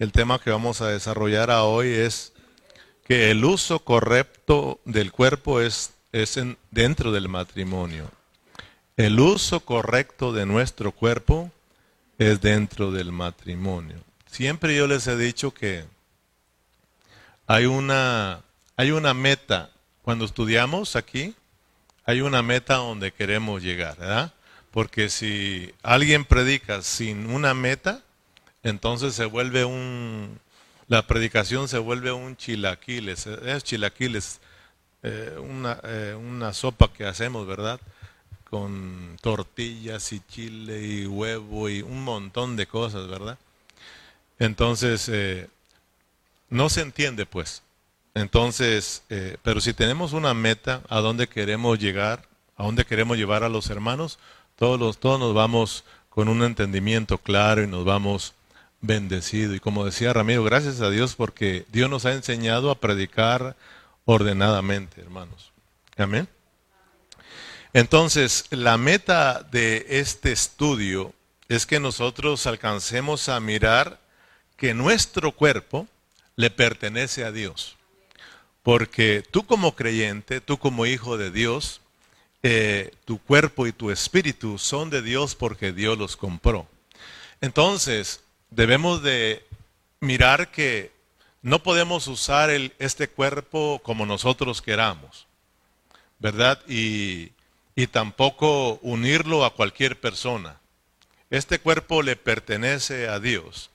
el tema que vamos a desarrollar hoy es que el uso correcto del cuerpo es, es dentro del matrimonio. El uso correcto de nuestro cuerpo es dentro del matrimonio. Siempre yo les he dicho que hay una, hay una meta. Cuando estudiamos aquí, hay una meta donde queremos llegar, ¿verdad? Porque si alguien predica sin una meta, entonces se vuelve un, la predicación se vuelve un chilaquiles, es chilaquiles, eh, una, eh, una sopa que hacemos, ¿verdad? Con tortillas y chile y huevo y un montón de cosas, ¿verdad? Entonces, eh, no se entiende pues. Entonces, pero si tenemos una meta a dónde queremos llegar, a dónde queremos llevar a los hermanos, todos, los, todos nos vamos con un entendimiento claro y nos vamos bendecido. Y como decía Ramiro, gracias a Dios porque Dios nos ha enseñado a predicar ordenadamente, hermanos. Amén. Entonces, la meta de este estudio es que nosotros alcancemos a mirar que nuestro cuerpo le pertenece a Dios. Porque tú como creyente, tú como hijo de Dios, eh, tu cuerpo y tu espíritu son de Dios porque Dios los compró. Entonces, debemos de mirar que no podemos usar este cuerpo como nosotros queramos, ¿verdad? Y, y tampoco unirlo a cualquier persona. Este cuerpo le pertenece a Dios.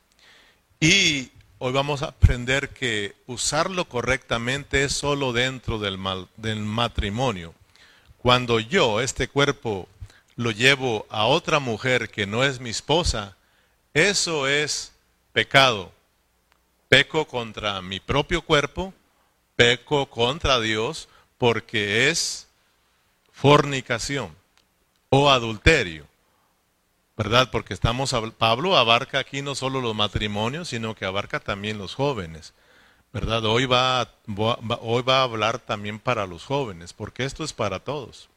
Y hoy vamos a aprender que usarlo correctamente es solo dentro del, mal, del matrimonio. Cuando yo, este cuerpo, lo llevo a otra mujer que no es mi esposa, eso es pecado. Peco contra mi propio cuerpo, peco contra Dios, porque es fornicación o adulterio. ¿Verdad? Porque estamos, Pablo abarca aquí no solo los matrimonios, sino que abarca también los jóvenes. ¿Verdad? Hoy va, hoy va a hablar también para los jóvenes, porque esto es para todos.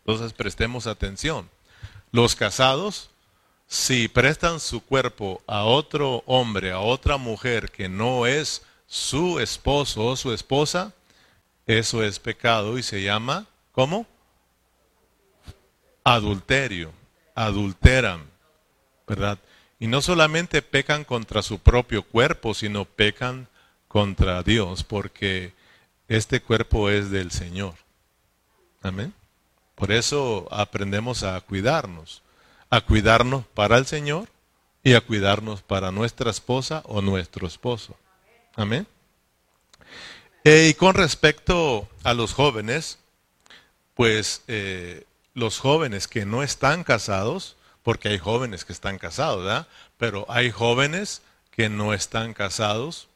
Entonces prestemos atención. Los casados si prestan su cuerpo a otro hombre, a otra mujer que no es su esposo o su esposa, eso es pecado y se llama, ¿cómo? Adulterio, adulteran, ¿verdad? Y no solamente pecan contra su propio cuerpo, sino pecan contra Dios, porque este cuerpo es del Señor. Amén. Por eso aprendemos a cuidarnos a cuidarnos para el Señor y a cuidarnos para nuestra esposa o nuestro esposo. Amén. Eh, y con respecto a los jóvenes, pues eh, los jóvenes que no están casados, porque hay jóvenes que están casados, ¿verdad? Pero hay jóvenes que no están casados.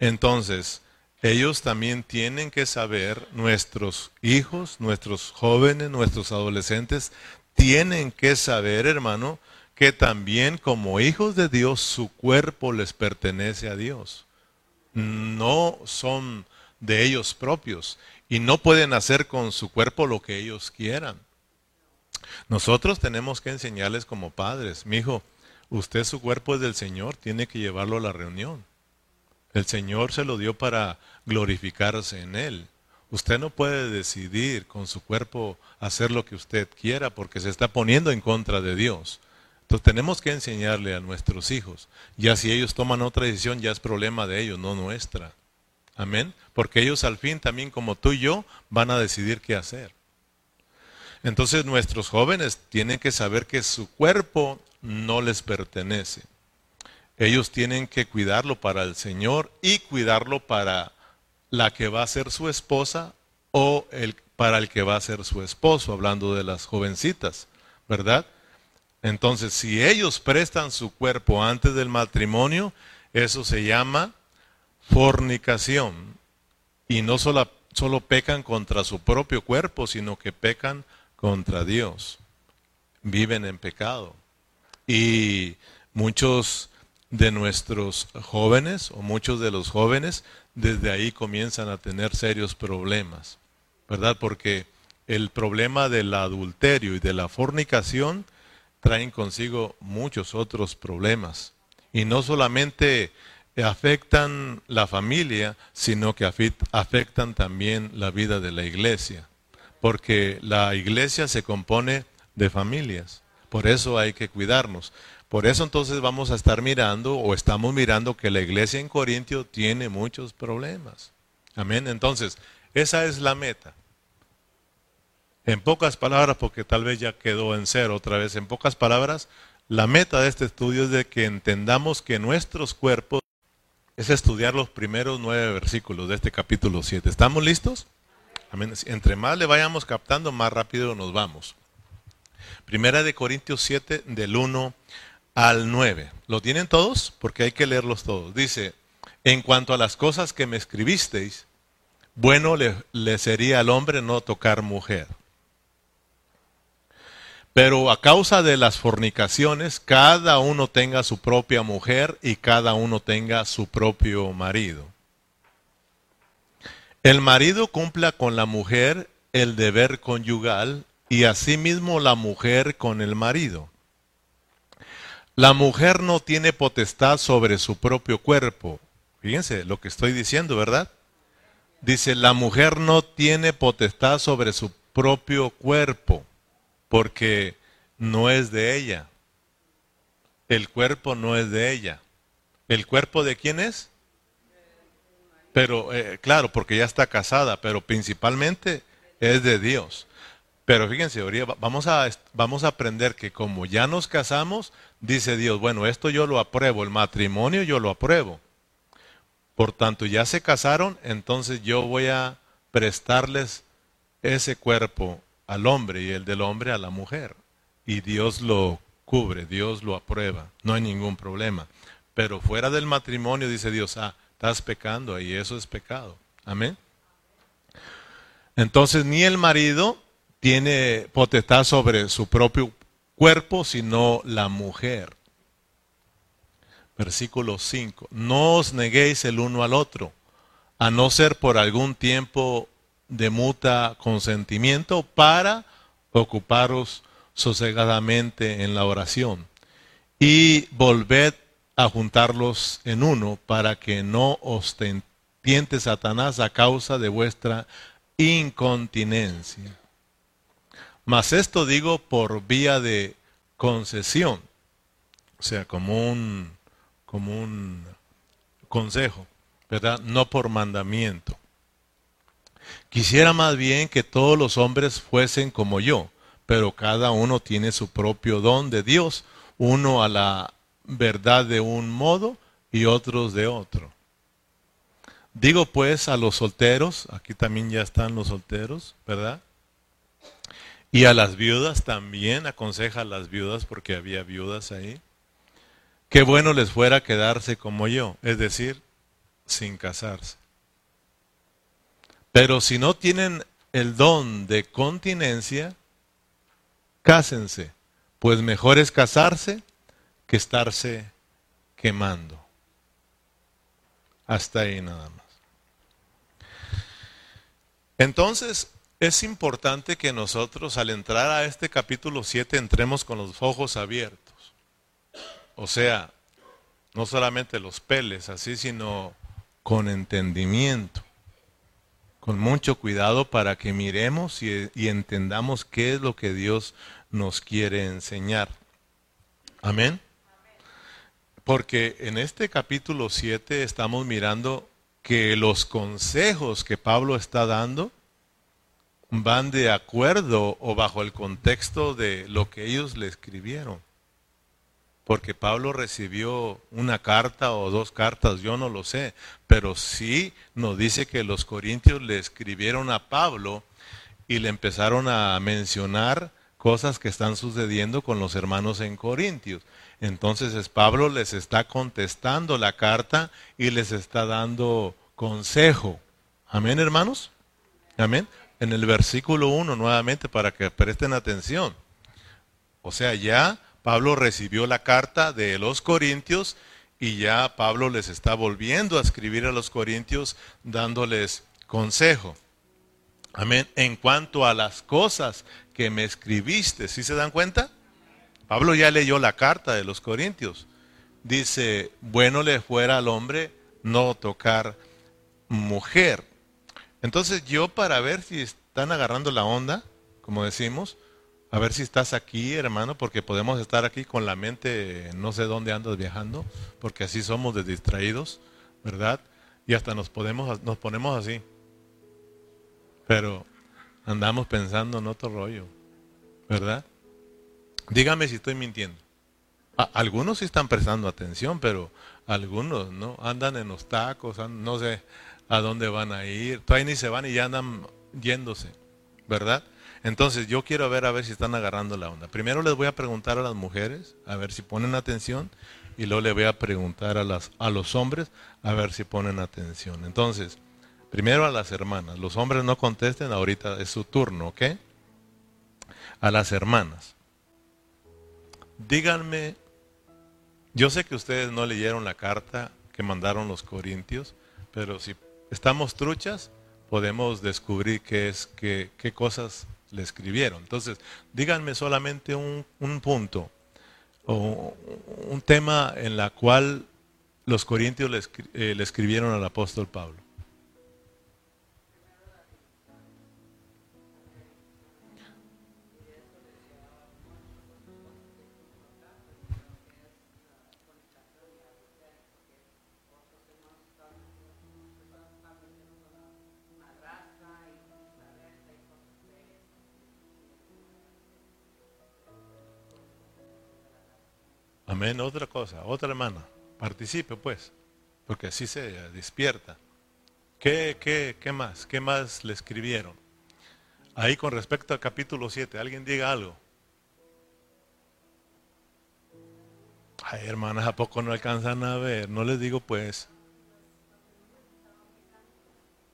Entonces, ellos también tienen que saber, nuestros hijos, nuestros jóvenes, nuestros adolescentes, tienen que saber, hermano, que también como hijos de Dios su cuerpo les pertenece a Dios. No son de ellos propios y no pueden hacer con su cuerpo lo que ellos quieran. Nosotros tenemos que enseñarles como padres, mi hijo, usted su cuerpo es del Señor, tiene que llevarlo a la reunión. El Señor se lo dio para glorificarse en él. Usted no puede decidir con su cuerpo hacer lo que usted quiera porque se está poniendo en contra de Dios. Entonces tenemos que enseñarle a nuestros hijos. Ya si ellos toman otra decisión, ya es problema de ellos, no nuestra. Amén. Porque ellos al fin también como tú y yo van a decidir qué hacer. Entonces nuestros jóvenes tienen que saber que su cuerpo no les pertenece. Ellos tienen que cuidarlo para el Señor y cuidarlo para la que va a ser su esposa o el, para el que va a ser su esposo, hablando de las jovencitas, ¿verdad? Entonces, si ellos prestan su cuerpo antes del matrimonio, eso se llama fornicación. Y no solo, solo pecan contra su propio cuerpo, sino que pecan contra Dios. Viven en pecado. Y muchos de nuestros jóvenes o muchos de los jóvenes desde ahí comienzan a tener serios problemas, ¿verdad? Porque el problema del adulterio y de la fornicación traen consigo muchos otros problemas. Y no solamente afectan la familia, sino que afectan también la vida de la iglesia. Porque la iglesia se compone de familias. Por eso hay que cuidarnos. Por eso entonces vamos a estar mirando o estamos mirando que la iglesia en Corintio tiene muchos problemas. Amén. Entonces, esa es la meta. En pocas palabras, porque tal vez ya quedó en cero otra vez, en pocas palabras, la meta de este estudio es de que entendamos que nuestros cuerpos es estudiar los primeros nueve versículos de este capítulo 7. ¿Estamos listos? Amén. Entre más le vayamos captando, más rápido nos vamos. Primera de Corintios 7, del 1 al 9. ¿Lo tienen todos? Porque hay que leerlos todos. Dice, en cuanto a las cosas que me escribisteis, bueno le, le sería al hombre no tocar mujer. Pero a causa de las fornicaciones, cada uno tenga su propia mujer y cada uno tenga su propio marido. El marido cumpla con la mujer el deber conyugal y asimismo la mujer con el marido. La mujer no tiene potestad sobre su propio cuerpo. Fíjense lo que estoy diciendo, ¿verdad? Dice, la mujer no tiene potestad sobre su propio cuerpo porque no es de ella. El cuerpo no es de ella. ¿El cuerpo de quién es? Pero, eh, claro, porque ya está casada, pero principalmente es de Dios. Pero fíjense, vamos a, vamos a aprender que como ya nos casamos, dice Dios, bueno, esto yo lo apruebo, el matrimonio yo lo apruebo. Por tanto, ya se casaron, entonces yo voy a prestarles ese cuerpo al hombre y el del hombre a la mujer. Y Dios lo cubre, Dios lo aprueba, no hay ningún problema. Pero fuera del matrimonio dice Dios, ah, estás pecando y eso es pecado. Amén. Entonces ni el marido tiene potestad sobre su propio cuerpo, sino la mujer. Versículo 5. No os neguéis el uno al otro, a no ser por algún tiempo de muta consentimiento para ocuparos sosegadamente en la oración y volved a juntarlos en uno para que no os tiente Satanás a causa de vuestra incontinencia. Mas esto digo por vía de concesión, o sea, como un, como un consejo, ¿verdad? No por mandamiento. Quisiera más bien que todos los hombres fuesen como yo, pero cada uno tiene su propio don de Dios, uno a la verdad de un modo y otros de otro. Digo pues a los solteros, aquí también ya están los solteros, ¿verdad? Y a las viudas también, aconseja a las viudas porque había viudas ahí. Qué bueno les fuera quedarse como yo, es decir, sin casarse. Pero si no tienen el don de continencia, cásense, pues mejor es casarse que estarse quemando. Hasta ahí nada más. Entonces, es importante que nosotros al entrar a este capítulo 7 entremos con los ojos abiertos. O sea, no solamente los peles así, sino con entendimiento con mucho cuidado para que miremos y, entendamos qué es lo que Dios nos quiere enseñar. Amén. Porque en este capítulo 7 estamos mirando que los consejos que Pablo está dando van de acuerdo o bajo el contexto de lo que ellos le escribieron porque Pablo recibió una carta o dos cartas, yo no lo sé, pero sí nos dice que los corintios le escribieron a Pablo y le empezaron a mencionar cosas que están sucediendo con los hermanos en Corintios. Entonces Pablo les está contestando la carta y les está dando consejo. Amén, hermanos. Amén. En el versículo 1 nuevamente para que presten atención. O sea, ya Pablo recibió la carta de los Corintios y ya Pablo les está volviendo a escribir a los Corintios dándoles consejo. Amén. En cuanto a las cosas que me escribiste, ¿sí se dan cuenta? Pablo ya leyó la carta de los Corintios dice, bueno le fuera al hombre no tocar mujer. Entonces yo para ver si están agarrando la onda, como decimos, a ver si estás aquí, hermano, porque podemos estar aquí con la mente, no sé dónde andas viajando, porque así somos de distraídos, ¿verdad? Y hasta nos, podemos, nos ponemos así. Pero andamos pensando en otro rollo, ¿verdad? Dígame si estoy mintiendo. algunos sí están prestando atención, pero algunos no andan en los tacos, no sé a dónde van a ir, todavía ni se van y ya andan yéndose, ¿verdad? Entonces yo quiero ver a ver si están agarrando la onda. Primero les voy a preguntar a las mujeres, a ver si ponen atención, y luego le voy a preguntar a, las, a los hombres, a ver si ponen atención. Entonces, primero a las hermanas. Los hombres no contesten, ahorita es su turno, ¿ok? A las hermanas. Díganme, yo sé que ustedes no leyeron la carta que mandaron los corintios, pero si estamos truchas, podemos descubrir qué es, qué, qué cosas le escribieron. Entonces, díganme solamente un, un punto o un tema en la cual los corintios le, eh, le escribieron al apóstol Pablo. Amén, otra cosa, otra hermana. Participe pues, porque así se despierta. ¿Qué, qué, qué más? ¿Qué más le escribieron? Ahí con respecto al capítulo 7, alguien diga algo. Ay, hermanas, ¿a poco no alcanzan a ver? No les digo pues.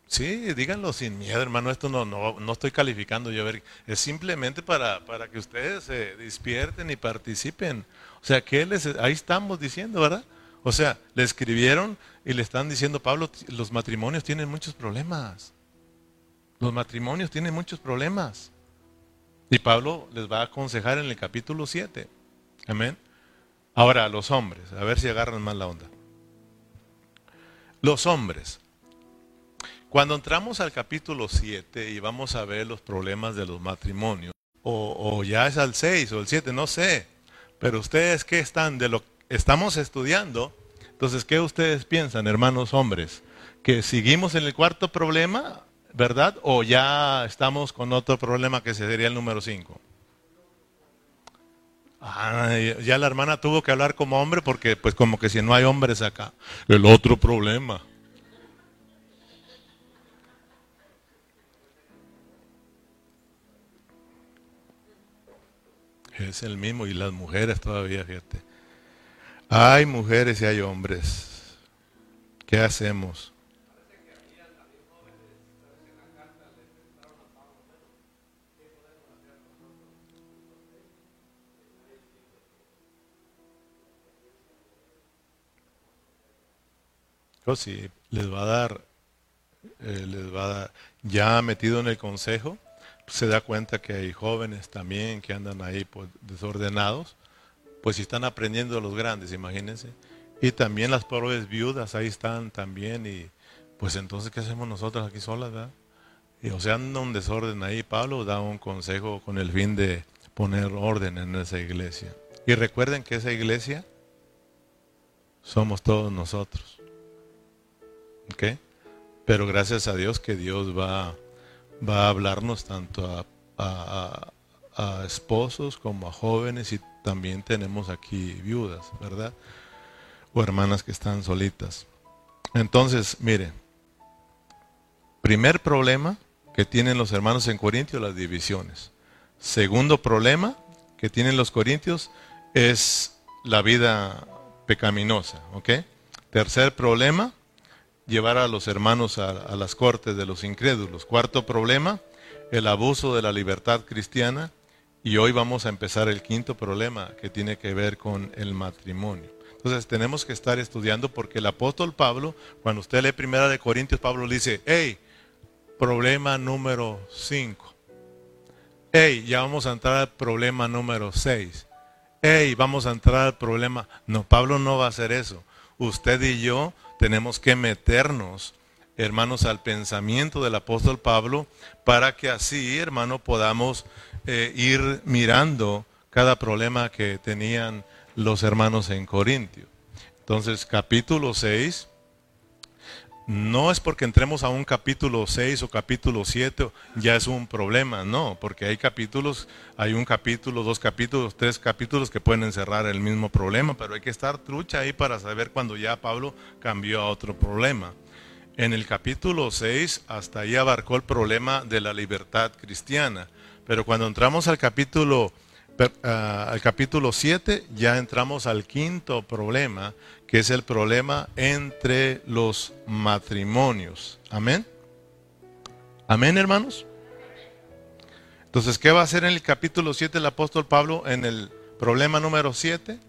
Sí, díganlo sin miedo, hermano. Esto no, no, no estoy calificando yo. A ver, es simplemente para, para que ustedes se despierten y participen. O sea, que les, ahí estamos diciendo, ¿verdad? O sea, le escribieron y le están diciendo, Pablo, los matrimonios tienen muchos problemas. Los matrimonios tienen muchos problemas. Y Pablo les va a aconsejar en el capítulo 7. Amén. Ahora, los hombres, a ver si agarran más la onda. Los hombres. Cuando entramos al capítulo 7 y vamos a ver los problemas de los matrimonios, o, ya es al 6 o el 7, no sé, pero ustedes qué están de lo estamos estudiando, entonces ¿qué ustedes piensan, hermanos hombres? ¿Que seguimos en el cuarto problema, verdad? ¿O ya estamos con otro problema que sería el número 5? Ah, ya la hermana tuvo que hablar como hombre porque pues como que si no hay hombres acá. El otro problema. Es el mismo y las mujeres todavía, fíjate. Hay mujeres y hay hombres. ¿Qué hacemos? Oh, sí, les va a dar, eh, les va a dar, ya metido en el consejo, se da cuenta que hay jóvenes también que andan ahí pues, desordenados, pues si están aprendiendo los grandes, imagínense. Y también las pobres viudas ahí están también y pues entonces ¿qué hacemos nosotros aquí solas? ¿verdad? Y o sea, anda un desorden ahí. Pablo da un consejo con el fin de poner orden en esa iglesia. Y recuerden que esa iglesia somos todos nosotros. ¿Ok? Pero gracias a Dios que Dios va va a hablarnos tanto a, esposos como a jóvenes y también tenemos aquí viudas, ¿verdad? O hermanas que están solitas. Entonces, miren, primer problema que tienen los hermanos en Corintios, las divisiones. Segundo problema que tienen los corintios es la vida pecaminosa, ¿ok? Tercer problema, llevar a los hermanos a, las cortes de los incrédulos. Cuarto problema, el abuso de la libertad cristiana. Y hoy vamos a empezar el quinto problema que tiene que ver con el matrimonio. Entonces tenemos que estar estudiando porque el apóstol Pablo, cuando usted lee Primera de Corintios, Pablo dice, hey, problema número 5. Hey, ya vamos a entrar al problema número 6. hey, vamos a entrar al problema. No, Pablo no va a hacer eso. Usted y yo tenemos que meternos, hermanos, al pensamiento del apóstol Pablo para que así, hermano, podamos eh, ir mirando cada problema que tenían los hermanos en Corintio. Entonces, capítulo 6, no es porque entremos a un capítulo 6 o capítulo 7 ya es un problema, no, porque hay capítulos, hay un capítulo, dos capítulos, tres capítulos que pueden encerrar el mismo problema, pero hay que estar trucha ahí para saber cuando ya Pablo cambió a otro problema. En el capítulo 6 hasta ahí abarcó el problema de la libertad cristiana, pero cuando entramos al capítulo Ah, al capítulo 7 ya entramos al quinto problema, que es el problema entre los matrimonios. Amén. Amén, hermanos. Entonces, ¿qué va a hacer en el capítulo 7 el apóstol Pablo en el problema número 7?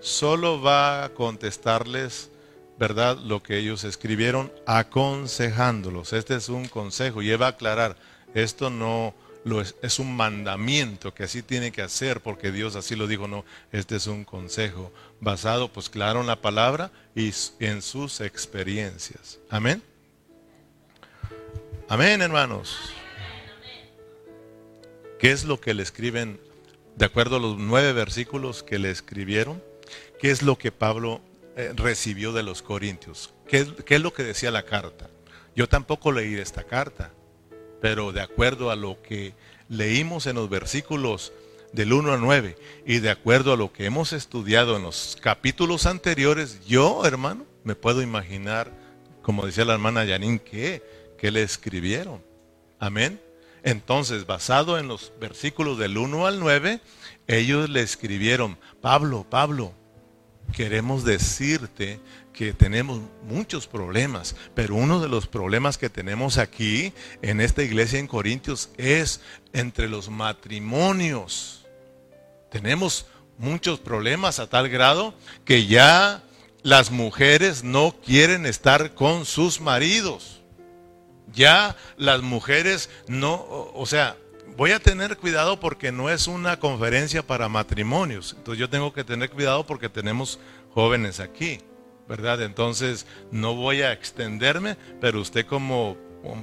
Solo va a contestarles, ¿verdad?, lo que ellos escribieron aconsejándolos. Este es un consejo y él va a aclarar, esto no es, un mandamiento que así tiene que hacer porque Dios así lo dijo, no, este es un consejo basado, pues claro, en la palabra y en sus experiencias. Amén. Amén, hermanos. ¿Qué es lo que le escriben, de acuerdo a los nueve versículos que le escribieron? ¿Qué es lo que Pablo eh, recibió de los corintios? ¿Qué, ¿Qué es lo que decía la carta? Yo tampoco leí esta carta pero de acuerdo a lo que leímos en los versículos del 1 al 9 y de acuerdo a lo que hemos estudiado en los capítulos anteriores, yo, hermano, me puedo imaginar, como decía la hermana Yanin, que, que le escribieron. Amén. Entonces, basado en los versículos del 1 al 9, ellos le escribieron, Pablo, Pablo, queremos decirte que tenemos muchos problemas, pero uno de los problemas que tenemos aquí en esta iglesia en Corintios es entre los matrimonios. Tenemos muchos problemas a tal grado que ya las mujeres no quieren estar con sus maridos. Ya las mujeres no, o sea, voy a tener cuidado porque no es una conferencia para matrimonios. Entonces yo tengo que tener cuidado porque tenemos jóvenes aquí. ¿verdad? Entonces no voy a extenderme, pero usted como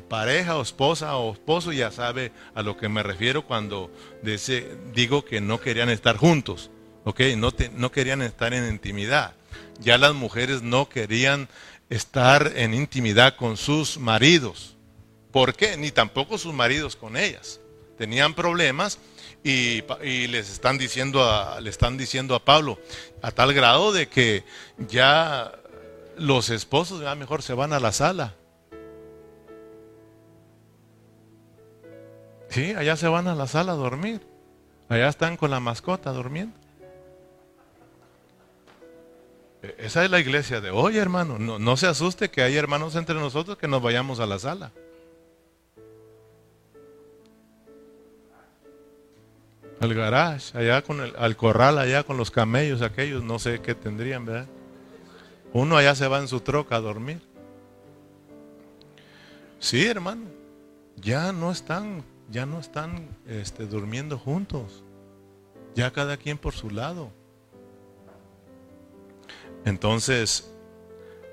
pareja o esposa o esposo ya sabe a lo que me refiero cuando digo que no querían estar juntos, ¿ok? No, no querían estar en intimidad. Ya las mujeres no querían estar en intimidad con sus maridos. ¿Por qué? Ni tampoco sus maridos con ellas. Tenían problemas y, les están diciendo a, le están diciendo a Pablo a tal grado de que ya los esposos mejor se van a la sala. Sí, allá se van a la sala a dormir. Allá están con la mascota durmiendo. E, esa es la iglesia de hoy, hermano. No, no se asuste que hay hermanos entre nosotros que nos vayamos a la sala. al garage, allá con el, al corral, allá con los camellos aquellos, no sé qué tendrían, ¿verdad? Uno allá se va en su troca a dormir. Sí, hermano, ya no están, ya no están este, durmiendo juntos. Ya cada quien por su lado. Entonces,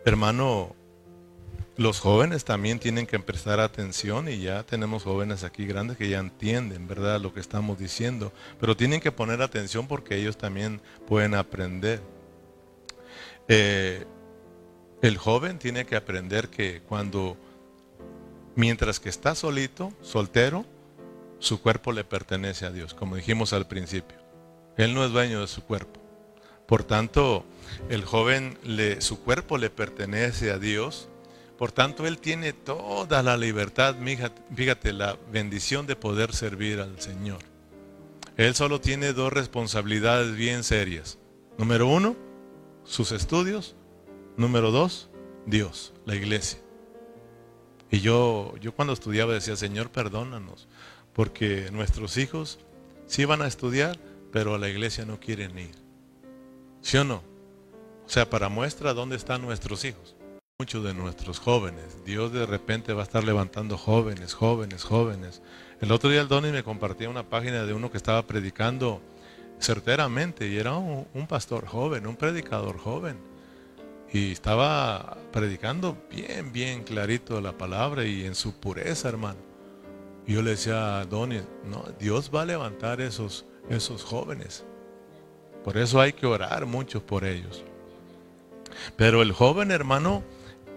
hermano, los jóvenes también tienen que prestar atención y ya tenemos jóvenes aquí grandes que ya entienden, ¿verdad?, lo que estamos diciendo, pero tienen que poner atención porque ellos también pueden aprender. Eh, el joven tiene que aprender que cuando, mientras que está solito, soltero, su cuerpo le pertenece a Dios, como dijimos al principio. Él no es dueño de su cuerpo. Por tanto, el joven, le, su cuerpo le pertenece a Dios por tanto, Él tiene toda la libertad, fíjate, la bendición de poder servir al Señor. Él solo tiene dos responsabilidades bien serias. Número uno, sus estudios. Número dos, Dios, la iglesia. Y yo, yo cuando estudiaba decía, Señor, perdónanos, porque nuestros hijos sí van a estudiar, pero a la iglesia no quieren ir. ¿Sí o no? O sea, para muestra dónde están nuestros hijos muchos de nuestros jóvenes. Dios de repente va a estar levantando jóvenes, jóvenes, jóvenes. El otro día el Donny me compartía una página de uno que estaba predicando certeramente y era un, pastor joven, un predicador joven. Y estaba predicando bien, bien clarito la palabra y en su pureza, hermano. Yo le decía a Donny, no, Dios va a levantar esos, esos jóvenes. Por eso hay que orar mucho por ellos. Pero el joven hermano,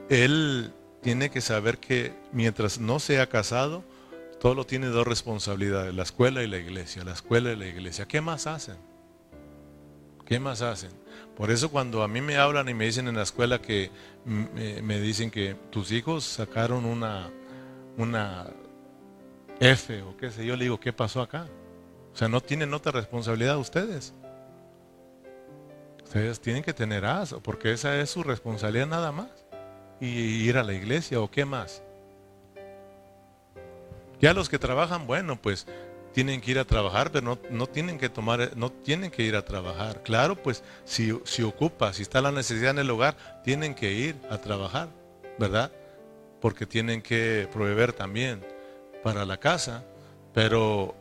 él tiene que saber que mientras no sea casado, todo tiene dos responsabilidades, la escuela y la iglesia, la escuela y la iglesia. ¿Qué más hacen? ¿Qué más hacen? Por eso cuando a mí me hablan y me dicen en la escuela que me, dicen que tus hijos sacaron una, una F o qué sé yo, le digo, ¿qué pasó acá? O sea, no tienen otra responsabilidad ustedes. Ustedes tienen que tener aso, porque esa es su responsabilidad nada más. Y ir a la iglesia o qué más. Ya los que trabajan, bueno, pues tienen que ir a trabajar, pero no, no, tienen que tomar, no tienen que ir a trabajar. Claro, pues si, si ocupa, si está la necesidad en el hogar, tienen que ir a trabajar, ¿verdad? Porque tienen que proveer también para la casa. Pero,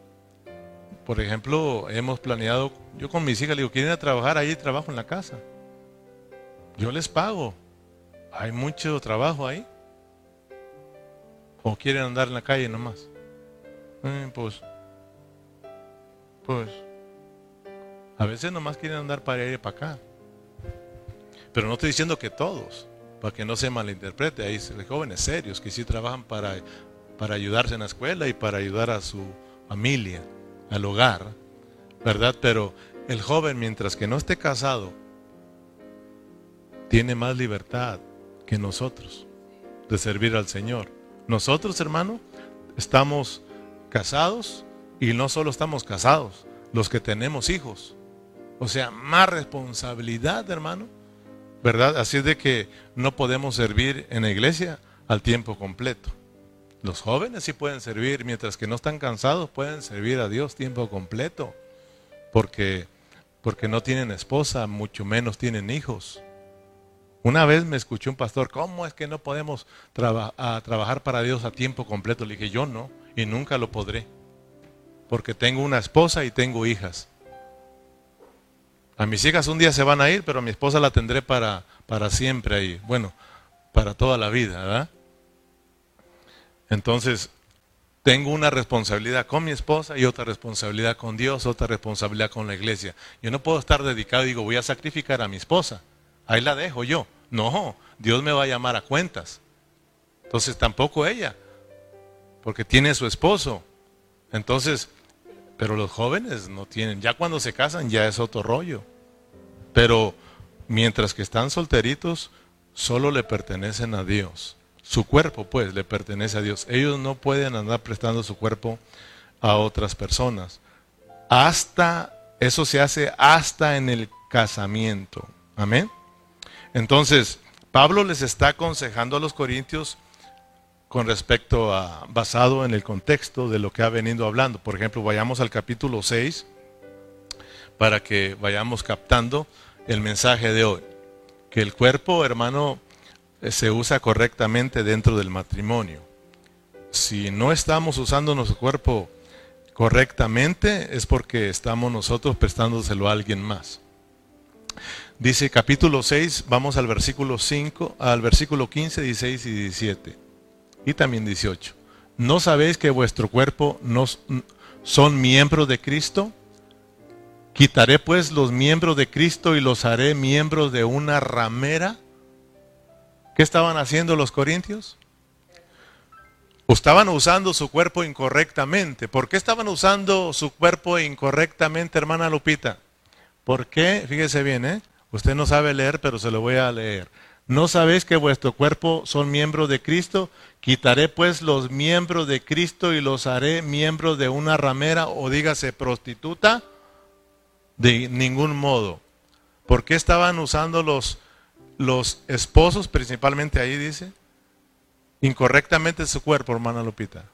por ejemplo, hemos planeado, yo con mis hijas le digo, ¿quieren trabajar? Ahí trabajo en la casa. Yo les pago. Hay mucho trabajo ahí. ¿O quieren andar en la calle nomás? Eh, pues, pues, a veces nomás quieren andar para allá y para acá. Pero no estoy diciendo que todos, para que no se malinterprete. Hay jóvenes serios que sí trabajan para, para ayudarse en la escuela y para ayudar a su familia, al hogar, ¿verdad? Pero el joven, mientras que no esté casado, tiene más libertad que nosotros de servir al Señor. Nosotros, hermano, estamos casados y no solo estamos casados, los que tenemos hijos. O sea, más responsabilidad, hermano. ¿Verdad? Así es de que no podemos servir en la iglesia al tiempo completo. Los jóvenes sí pueden servir, mientras que no están cansados, pueden servir a Dios tiempo completo. Porque, porque no tienen esposa, mucho menos tienen hijos. Una vez me escuchó un pastor, ¿cómo es que no podemos trabajar para Dios a tiempo completo? Le dije, yo no, y nunca lo podré, porque tengo una esposa y tengo hijas. A mis hijas un día se van a ir, pero a mi esposa la tendré para, para siempre ahí. Bueno, para toda la vida, ¿verdad? Entonces, tengo una responsabilidad con mi esposa y otra responsabilidad con Dios, otra responsabilidad con la iglesia. Yo no puedo estar dedicado y digo, voy a sacrificar a mi esposa. Ahí la dejo yo. No, Dios me va a llamar a cuentas. Entonces tampoco ella, porque tiene su esposo. Entonces, pero los jóvenes no tienen, ya cuando se casan ya es otro rollo. Pero mientras que están solteritos, solo le pertenecen a Dios. Su cuerpo, pues, le pertenece a Dios. Ellos no pueden andar prestando su cuerpo a otras personas. Hasta, eso se hace hasta en el casamiento. Amén. Entonces, Pablo les está aconsejando a los corintios con respecto a, basado en el contexto de lo que ha venido hablando. Por ejemplo, vayamos al capítulo 6 para que vayamos captando el mensaje de hoy. Que el cuerpo, hermano, se usa correctamente dentro del matrimonio. Si no estamos usando nuestro cuerpo correctamente, es porque estamos nosotros prestándoselo a alguien más. Dice capítulo 6, vamos al versículo 5, al versículo 15, 16 y 17. Y también 18. ¿No sabéis que vuestro cuerpo no son miembros de Cristo? Quitaré pues los miembros de Cristo y los haré miembros de una ramera. ¿Qué estaban haciendo los corintios? Estaban usando su cuerpo incorrectamente. ¿Por qué estaban usando su cuerpo incorrectamente, hermana Lupita? ¿Por qué? Fíjese bien, ¿eh? Usted no sabe leer, pero se lo voy a leer. ¿No sabéis que vuestro cuerpo son miembros de Cristo? Quitaré pues los miembros de Cristo y los haré miembros de una ramera o dígase prostituta. De ningún modo. ¿Por qué estaban usando los, los esposos, principalmente ahí dice? Incorrectamente su cuerpo, hermana Lupita.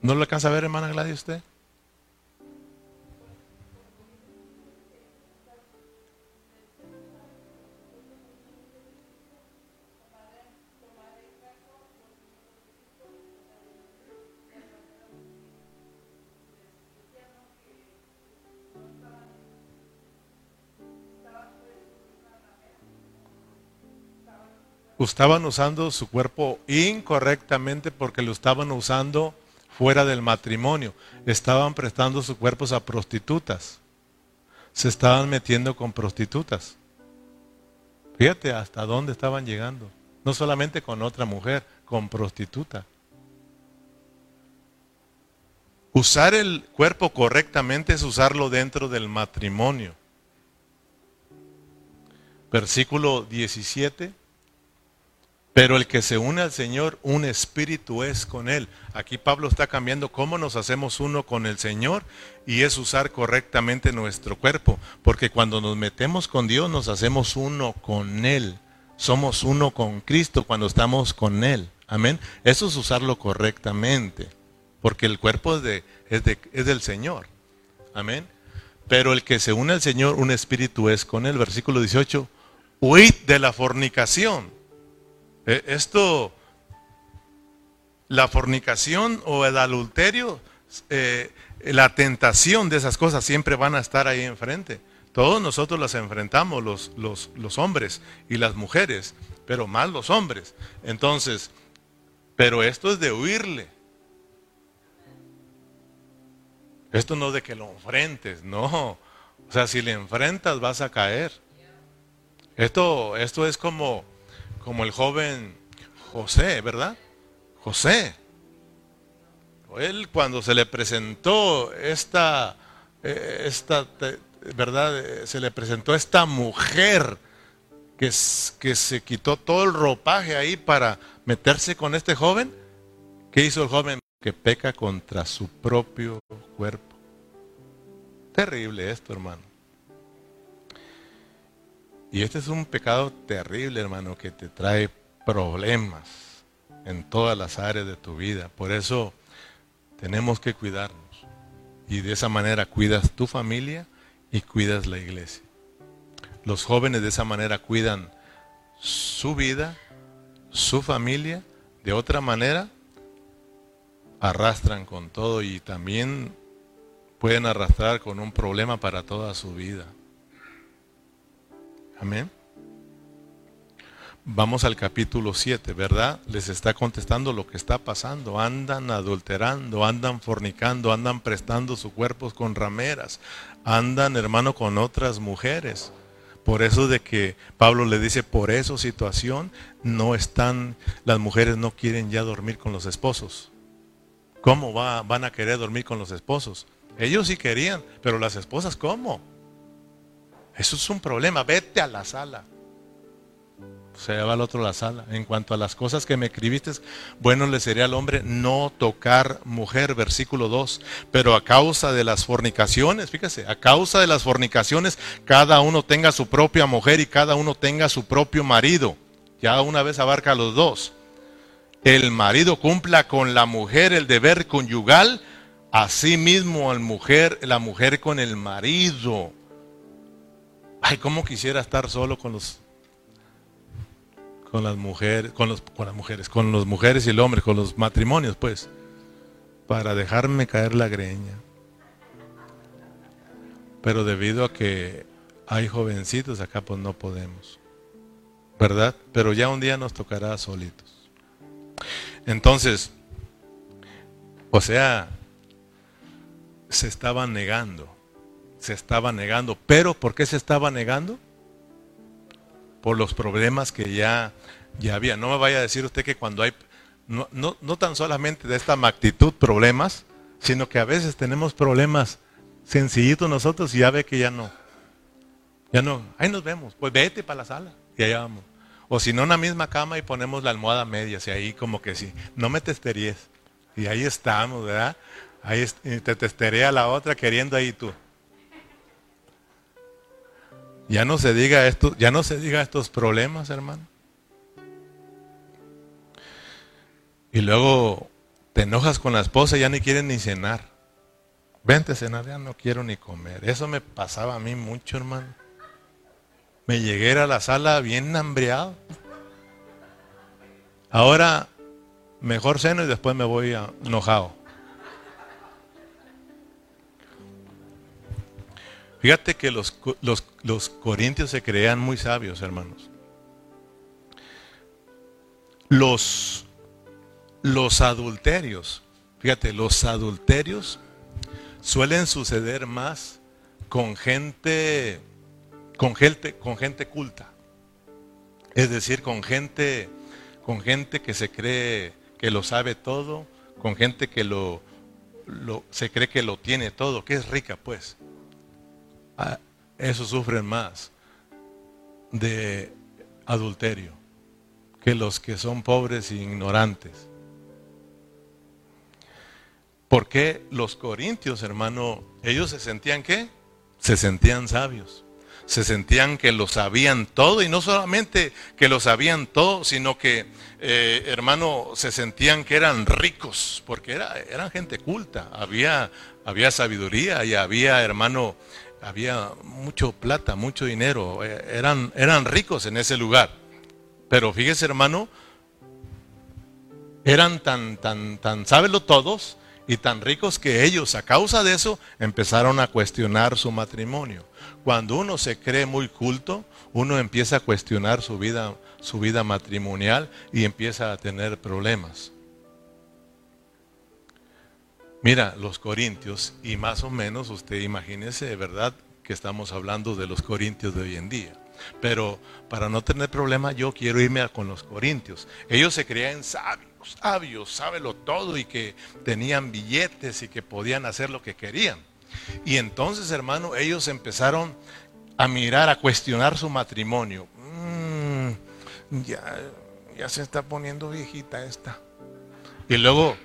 ¿No lo alcanza a ver, hermana Gladys, usted? Estaban usando su cuerpo incorrectamente porque lo estaban usando fuera del matrimonio. Estaban prestando sus cuerpos a prostitutas. Se estaban metiendo con prostitutas. Fíjate hasta dónde estaban llegando. No solamente con otra mujer, con prostituta. Usar el cuerpo correctamente es usarlo dentro del matrimonio. Versículo 17 pero el que se une al Señor, un espíritu es con Él. Aquí Pablo está cambiando cómo nos hacemos uno con el Señor y es usar correctamente nuestro cuerpo. Porque cuando nos metemos con Dios nos hacemos uno con Él. Somos uno con Cristo cuando estamos con Él. Amén. Eso es usarlo correctamente. Porque el cuerpo es, de, es, de, es del Señor. Amén. Pero el que se une al Señor, un espíritu es con Él. Versículo 18. Huid de la fornicación. Eh, esto, la fornicación o el adulterio, eh, la tentación de esas cosas siempre van a estar ahí enfrente. Todos nosotros las enfrentamos, los, los, los hombres y las mujeres, pero más los hombres. Entonces, pero esto es de huirle. Esto no de que lo enfrentes, no. O sea, si le enfrentas vas a caer. Esto, esto es como, como el joven José, ¿verdad? José. Él cuando se le presentó esta, eh, esta ¿verdad? Eh, se le presentó esta mujer que, que se quitó todo el ropaje ahí para meterse con este joven. ¿Qué hizo el joven? Que peca contra su propio cuerpo. Terrible esto, hermano. Y este es un pecado terrible, hermano, que te trae problemas en todas las áreas de tu vida. Por eso tenemos que cuidarnos. Y de esa manera cuidas tu familia y cuidas la iglesia. Los jóvenes de esa manera cuidan su vida, su familia. De otra manera, arrastran con todo y también pueden arrastrar con un problema para toda su vida. Amén. Vamos al capítulo 7, ¿verdad? Les está contestando lo que está pasando. Andan adulterando, andan fornicando, andan prestando sus cuerpos con rameras, andan, hermano, con otras mujeres. Por eso de que Pablo le dice, por esa situación no están, las mujeres no quieren ya dormir con los esposos. ¿Cómo va, van a querer dormir con los esposos? Ellos sí querían, pero las esposas, ¿cómo? Eso es un problema. Vete a la sala. Se va al otro a la sala. En cuanto a las cosas que me escribiste, bueno le sería al hombre no tocar mujer, versículo 2. Pero a causa de las fornicaciones, fíjese, a causa de las fornicaciones, cada uno tenga su propia mujer y cada uno tenga su propio marido. Ya una vez abarca a los dos. El marido cumpla con la mujer el deber conyugal, así mismo al mujer, la mujer con el marido. Ay, cómo quisiera estar solo con los con las mujeres, con los con las mujeres, con las mujeres y el hombre, con los matrimonios, pues, para dejarme caer la greña. Pero debido a que hay jovencitos acá, pues no podemos. ¿Verdad? Pero ya un día nos tocará solitos. Entonces, o sea, se estaban negando se estaba negando. ¿Pero por qué se estaba negando? Por los problemas que ya, ya había. No me vaya a decir usted que cuando hay, no, no, no tan solamente de esta magnitud problemas, sino que a veces tenemos problemas sencillitos nosotros y ya ve que ya no. Ya no, ahí nos vemos, pues vete para la sala y allá vamos. O si no, en la misma cama y ponemos la almohada media, y ahí como que sí, no me testeríes. Y ahí estamos, ¿verdad? Ahí te testería la otra queriendo ahí tú. Ya no se diga esto, ya no se diga estos problemas, hermano. Y luego te enojas con la esposa y ya ni quieren ni cenar. Vente a cenar, ya no quiero ni comer. Eso me pasaba a mí mucho, hermano. Me llegué a la sala bien hambriado. Ahora mejor ceno y después me voy enojado. Fíjate que los, los, corintios se creían muy sabios, hermanos. Los, los adulterios, fíjate, los adulterios suelen suceder más con gente, con gente, con gente culta. Es decir, con gente, con gente que se cree que lo sabe todo, con gente que lo, se cree que lo tiene todo, que es rica pues. Ah, eso sufren más de adulterio que los que son pobres e ignorantes. ¿Por qué los corintios, hermano, ellos se sentían qué? Se sentían sabios. Se sentían que lo sabían todo y no solamente que lo sabían todo, sino que, eh, hermano, se sentían que eran ricos, porque era, eran gente culta, había, había sabiduría y había, hermano, había mucho plata, mucho dinero, eh, eran, eran ricos en ese lugar. Pero fíjese, hermano, eran tan, tan, tan, sábelo todos y tan ricos que ellos, a causa de eso, empezaron a cuestionar su matrimonio. Cuando uno se cree muy culto, uno empieza a cuestionar su vida, su vida matrimonial y empieza a tener problemas. Mira, los corintios, y más o menos usted imagínese, de verdad, que estamos hablando de los corintios de hoy en día. Pero para no tener problema, yo quiero irme con los corintios. Ellos se creían sabios, sabios, sábelo todo, y que tenían billetes y que podían hacer lo que querían. Y entonces, hermano, ellos empezaron a mirar, a cuestionar su matrimonio. Mm, ya, ya se está poniendo viejita esta. Y luego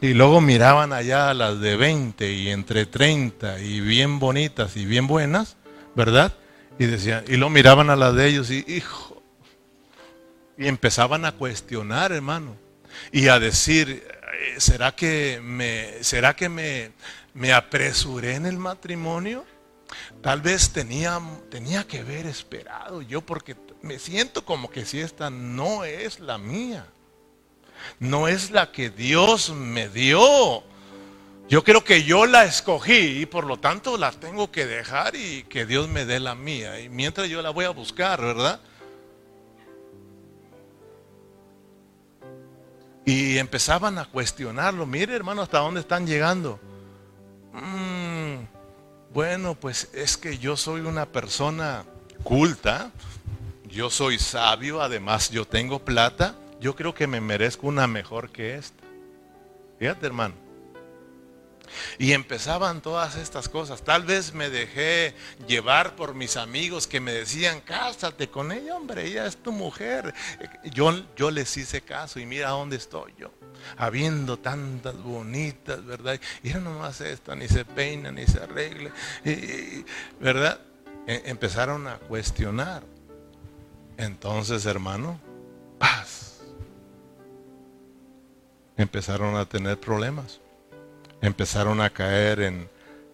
y luego miraban allá a las de 20 y entre 30 y bien bonitas y bien buenas, ¿verdad? Y decían, y lo miraban a las de ellos y, hijo, y empezaban a cuestionar, hermano, y a decir, eh, ¿será que me, será que me, me apresuré en el matrimonio? Tal vez tenía, tenía que haber esperado yo porque me siento como que si esta no es la mía no es la que Dios me dio. Yo creo que yo la escogí y por lo tanto la tengo que dejar y que Dios me dé la mía. Y mientras yo la voy a buscar, ¿verdad? Y empezaban a cuestionarlo. Mire hermano, hasta dónde están llegando. Mm, bueno, pues es que yo soy una persona culta. Yo soy sabio, además yo tengo plata yo creo que me merezco una mejor que esta. Fíjate, hermano. Y empezaban todas estas cosas. Tal vez me dejé llevar por mis amigos que me decían, cásate con ella, hombre, ella es tu mujer. Yo, yo les hice caso y mira dónde estoy yo. Habiendo tantas bonitas, ¿verdad? Y no nomás esta, ni se peina, ni se arregle. ¿Verdad? E, empezaron a cuestionar. Entonces, hermano, paz empezaron a tener problemas. Empezaron a caer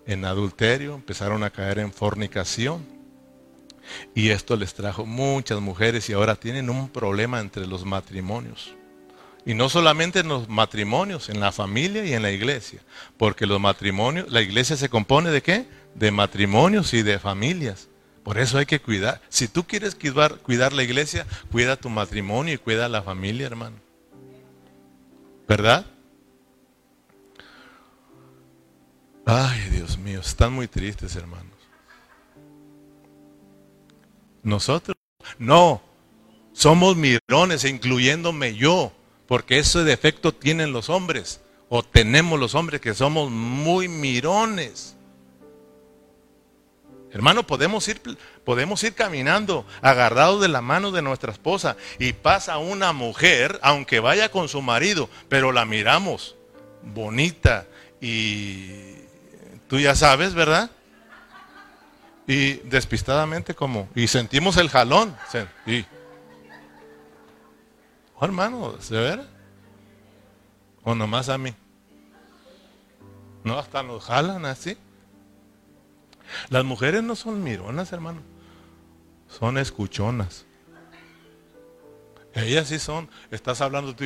en, adulterio, empezaron a caer en fornicación. Y esto les trajo muchas mujeres y ahora tienen un problema entre los matrimonios. Y no solamente en los matrimonios, en la familia y en la iglesia. Porque los matrimonios, la iglesia se compone de qué? De matrimonios y de familias. Por eso hay que cuidar. Si tú quieres cuidar, cuidar la iglesia, cuida tu matrimonio y cuida la familia, hermano. ¿Verdad? Ay, Dios mío, están muy tristes, hermanos. Nosotros, no, somos mirones, incluyéndome yo, porque ese defecto tienen los hombres, o tenemos los hombres que somos muy mirones. Hermano, podemos ir, podemos ir caminando agarrados de la mano de nuestra esposa y pasa una mujer, aunque vaya con su marido, pero la miramos bonita y tú ya sabes, ¿verdad? Y despistadamente como, y sentimos el jalón. Y, oh, hermano, ¿se ve? ¿O nomás a mí? No, hasta nos jalan así. Las mujeres no son mironas, hermano. Son escuchonas. Ellas sí son. Estás hablando tú.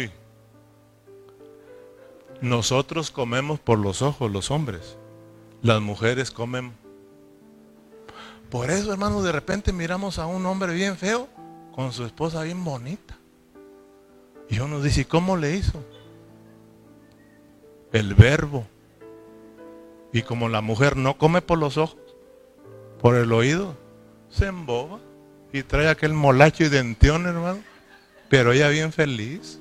Nosotros comemos por los ojos, los hombres. Las mujeres comen. Por eso, hermano, de repente miramos a un hombre bien feo con su esposa bien bonita. Y uno dice, ¿cómo le hizo? El verbo. Y como la mujer no come por los ojos, por el oído, se emboba y trae aquel molacho y dentión, hermano. Pero ella bien feliz.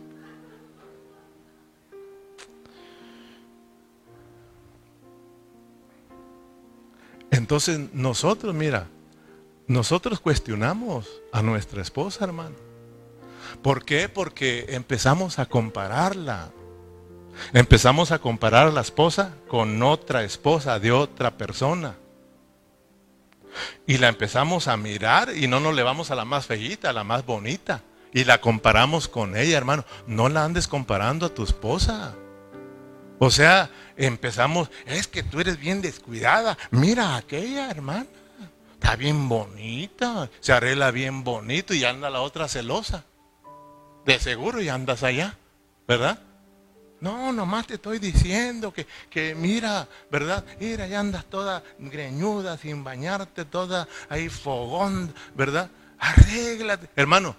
Entonces nosotros, mira, nosotros cuestionamos a nuestra esposa, hermano. ¿Por qué? Porque empezamos a compararla. Empezamos a comparar a la esposa con otra esposa de otra persona. Y la empezamos a mirar y no nos le vamos a la más feita, a la más bonita. Y la comparamos con ella, hermano. No la andes comparando a tu esposa. O sea, empezamos, es que tú eres bien descuidada. Mira aquella hermana. Está bien bonita. Se arregla bien bonito y anda la otra celosa. De seguro y andas allá, ¿verdad? No, nomás te estoy diciendo que, que mira, ¿verdad? Mira, ya andas toda greñuda, sin bañarte, toda ahí fogón, ¿verdad? Arréglate. Hermano,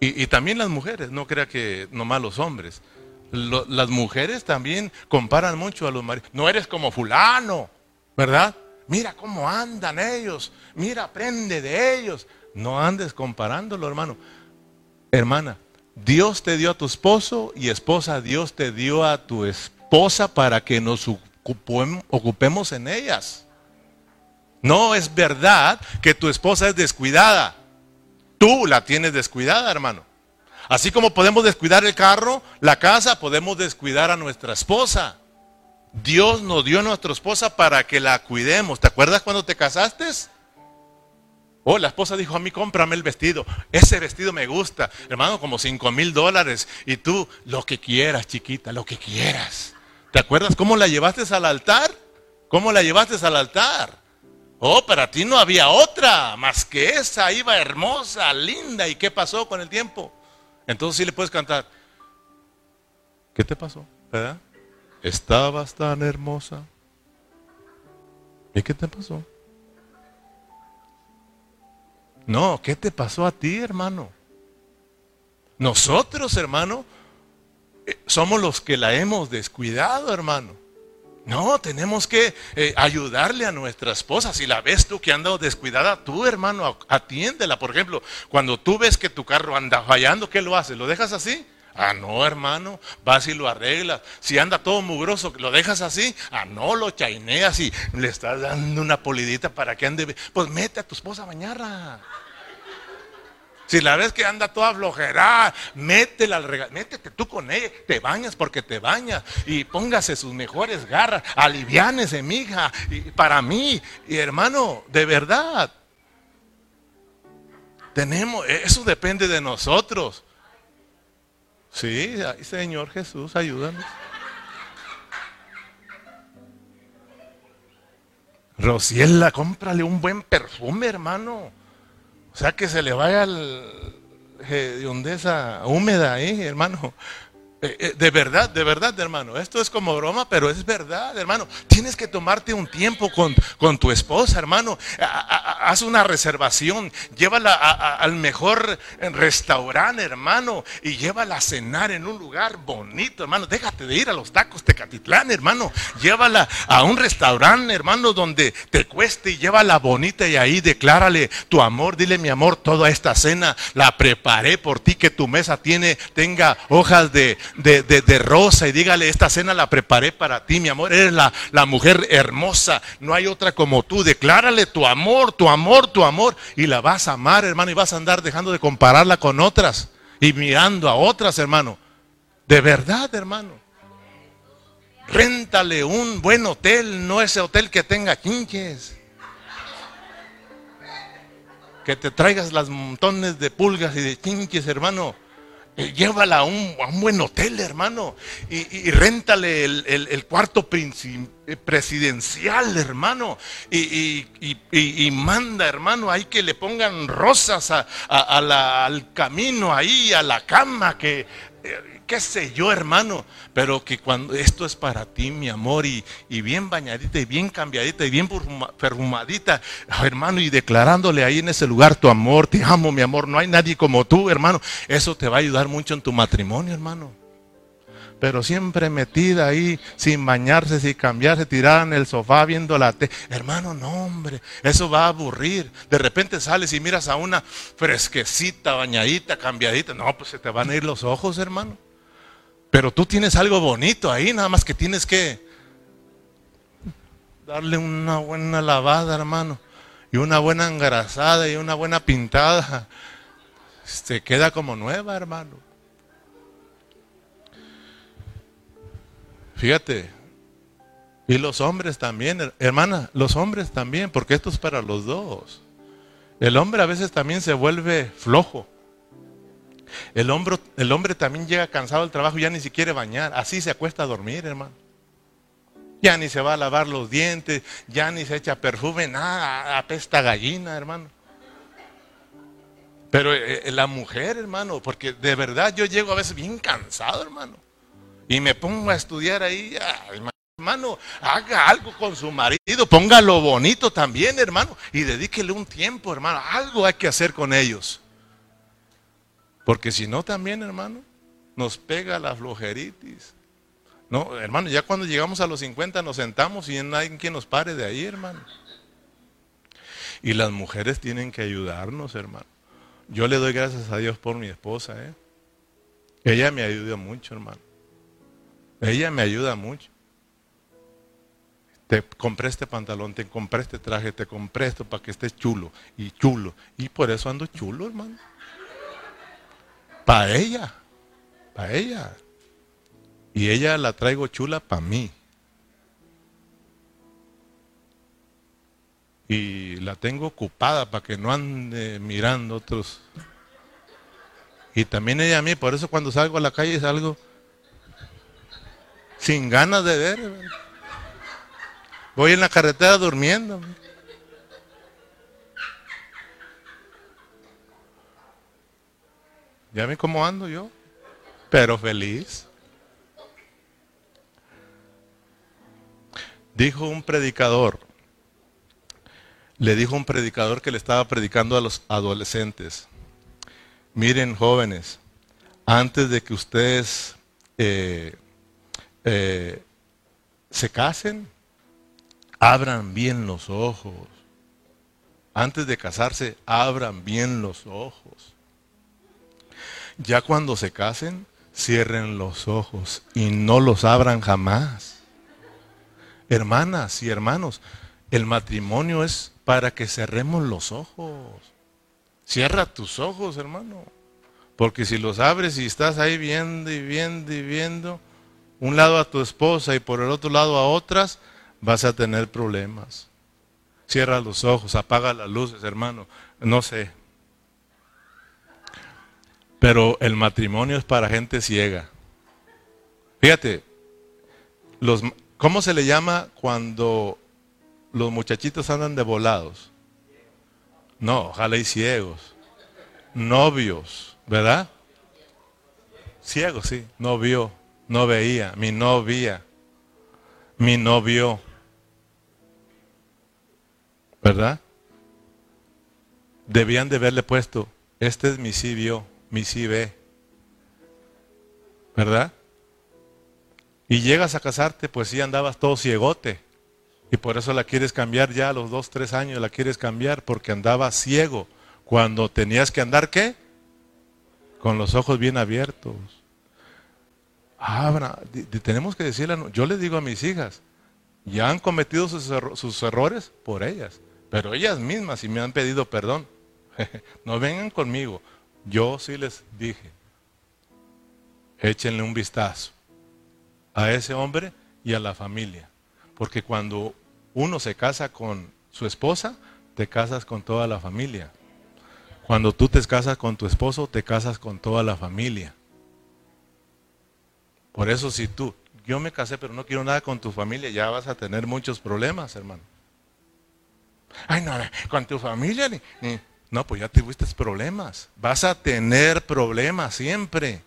y, y también las mujeres, no crea que nomás los hombres las mujeres también comparan mucho a los maridos. No eres como fulano, ¿verdad? Mira cómo andan ellos. Mira, aprende de ellos. No andes comparándolo, hermano. Hermana, Dios te dio a tu esposo y esposa, Dios te dio a tu esposa para que nos ocupemos en ellas. No es verdad que tu esposa es descuidada. Tú la tienes descuidada, hermano. Así como podemos descuidar el carro, la casa, podemos descuidar a nuestra esposa. Dios nos dio a nuestra esposa para que la cuidemos. ¿Te acuerdas cuando te casaste? Oh, la esposa dijo a mí, cómprame el vestido. Ese vestido me gusta. Hermano, como cinco mil dólares. Y tú, lo que quieras, chiquita, lo que quieras. ¿Te acuerdas cómo la llevaste al altar? ¿Cómo la llevaste al altar? Oh, para ti no había otra más que esa. Iba hermosa, linda. ¿Y qué pasó con el tiempo? Entonces sí le puedes cantar. ¿Qué te pasó? ¿Verdad? Estabas tan hermosa. ¿Y qué te pasó? No, ¿qué te pasó a ti, hermano? Nosotros, hermano, eh, somos los que la hemos descuidado, hermano. No, tenemos que eh, ayudarle a nuestra esposa. Si la ves tú que anda descuidada, tú hermano, atiéndela. Por ejemplo, cuando tú ves que tu carro anda fallando, ¿qué lo haces? ¿Lo dejas así? Ah, no, hermano, vas y lo arreglas. Si anda todo mugroso, ¿lo dejas así? Ah, no, lo chaineas y le estás dando una polidita para que ande. Pues mete a tu esposa a bañarla. Si la ves que anda toda flojera, métela al regalo, métete tú con ella, te bañas porque te bañas y póngase sus mejores garras, aliviánese, mija, y para mí, y hermano, de verdad. Tenemos, eso depende de nosotros. Sí, Señor Jesús, ayúdanos. Rociela, cómprale un buen perfume, hermano. O sea que se le vaya el, de esa húmeda ahí, hermano. Eh, eh, de verdad, de verdad, hermano. Esto es como broma, pero es verdad, hermano. Tienes que tomarte un tiempo con, con tu esposa, hermano. haz una reservación. Llévala al mejor restaurante, hermano. Y llévala a cenar en un lugar bonito, hermano. Déjate de ir a los tacos Tecatitlán, hermano. Llévala a un restaurante, hermano, donde te cueste y llévala bonita y ahí declárale tu amor. Dile, mi amor, toda esta cena la preparé por ti. Que tu mesa tiene, tenga hojas de de, rosa y dígale, esta cena la preparé para ti, mi amor, eres la, la mujer hermosa, no hay otra como tú, declárale tu amor, tu amor, tu amor, y la vas a amar, hermano, y vas a andar dejando de compararla con otras y mirando a otras, hermano. De verdad, hermano. Réntale un buen hotel, no ese hotel que tenga chinches. Que te traigas las montones de pulgas y de chinches, hermano. Eh, llévala a un, buen hotel, hermano, y, réntale el, cuarto eh, presidencial, hermano, y, manda, hermano, ahí que le pongan rosas al camino, ahí, a la cama, que eh, qué sé yo, hermano, pero que cuando esto es para ti, mi amor, y, bien bañadita, y bien cambiadita, y bien perfumadita, hermano, y declarándole ahí en ese lugar tu amor, te amo, mi amor, no hay nadie como tú, hermano, eso te va a ayudar mucho en tu matrimonio, hermano pero siempre metida ahí, sin bañarse, sin cambiarse, tirada en el sofá viendo la tele. Hermano, no, hombre, eso va a aburrir. De repente sales y miras a una fresquecita, bañadita, cambiadita. No, pues se te van a ir los ojos, hermano. Pero tú tienes algo bonito ahí, nada más que tienes que darle una buena lavada, hermano. Y una buena engrasada y una buena pintada. Se queda como nueva, hermano. Fíjate. Y los hombres también, hermana, los hombres también, porque esto es para los dos. El hombre a veces también se vuelve flojo. El hombre, el hombre también llega cansado del trabajo ya ni siquiera bañar. Así se acuesta a dormir, hermano. Ya ni se va a lavar los dientes, ya ni se echa perfume, nada, apesta gallina, hermano. Pero eh, eh, la mujer, hermano, porque de verdad yo llego a veces bien cansado, hermano y me pongo a estudiar ahí, hermano, haga algo con su marido, póngalo bonito también, hermano, y dedíquele un tiempo, hermano, algo hay que hacer con ellos. Porque si no también, hermano, nos pega la flojeritis. No, hermano, ya cuando llegamos a los 50 nos sentamos y no hay quien nos pare de ahí, hermano. Y las mujeres tienen que ayudarnos, hermano. Yo le doy gracias a Dios por mi esposa, ¿eh? Ella me ayuda mucho, hermano. Ella me ayuda mucho. Te compré este pantalón, te compré este traje, te compré esto para que estés chulo y chulo. Y por eso ando chulo, hermano. Para ella, para ella. Y ella la traigo chula para mí. Y la tengo ocupada para que no ande mirando otros. Y también ella a mí, por eso cuando salgo a la calle salgo sin ganas de ver. Voy en la carretera durmiendo. Ya ven cómo ando yo, pero feliz. Dijo un predicador, le dijo un predicador que le estaba predicando a los adolescentes, miren jóvenes, antes de que ustedes eh, eh, se casen, abran bien los ojos. Antes de casarse, abran bien los ojos. Ya cuando se casen, cierren los ojos y no los abran jamás. Hermanas y hermanos, el matrimonio es para que cerremos los ojos. Cierra tus ojos, hermano. Porque si los abres y estás ahí viendo y viendo y viendo, un lado a tu esposa y por el otro lado a otras, vas a tener problemas. Cierra los ojos, apaga las luces, hermano. No sé. Pero el matrimonio es para gente ciega. Fíjate, los, ¿cómo se le llama cuando los muchachitos andan de volados? No, ojalá y ciegos. Novios, ¿verdad? Ciegos, sí, novio no veía, mi novia, mi novio. ¿Verdad? Debían de haberle puesto, este es mi sí vio, mi sí ve. ¿Verdad? Y llegas a casarte, pues sí andabas todo ciegote. Y por eso la quieres cambiar ya a los dos, tres años, la quieres cambiar porque andabas ciego. Cuando tenías que andar, ¿qué? Con los ojos bien abiertos. Abra, tenemos que decirle, yo les digo a mis hijas, ya han cometido sus, errores por ellas, pero ellas mismas si me han pedido perdón. no vengan conmigo, yo sí les dije, échenle un vistazo a ese hombre y a la familia, porque cuando uno se casa con su esposa, te casas con toda la familia. Cuando tú te casas con tu esposo, te casas con toda la familia. Por eso si tú, yo me casé pero no quiero nada con tu familia, ya vas a tener muchos problemas, hermano. Ay, no, con tu familia, ni, no, pues ya tuviste problemas. Vas a tener problemas siempre.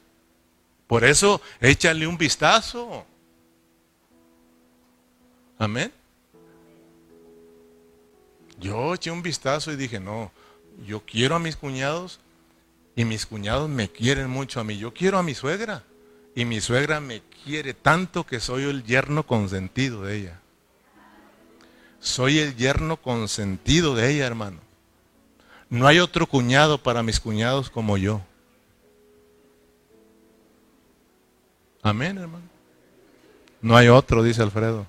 Por eso, échale un vistazo. Amén. Yo eché un vistazo y dije, no, yo quiero a mis cuñados y mis cuñados me quieren mucho a mí. Yo quiero a mi suegra y mi suegra me quiere tanto que soy el yerno consentido de ella. Soy el yerno consentido de ella, hermano. No hay otro cuñado para mis cuñados como yo. Amén, hermano. No hay otro, dice Alfredo.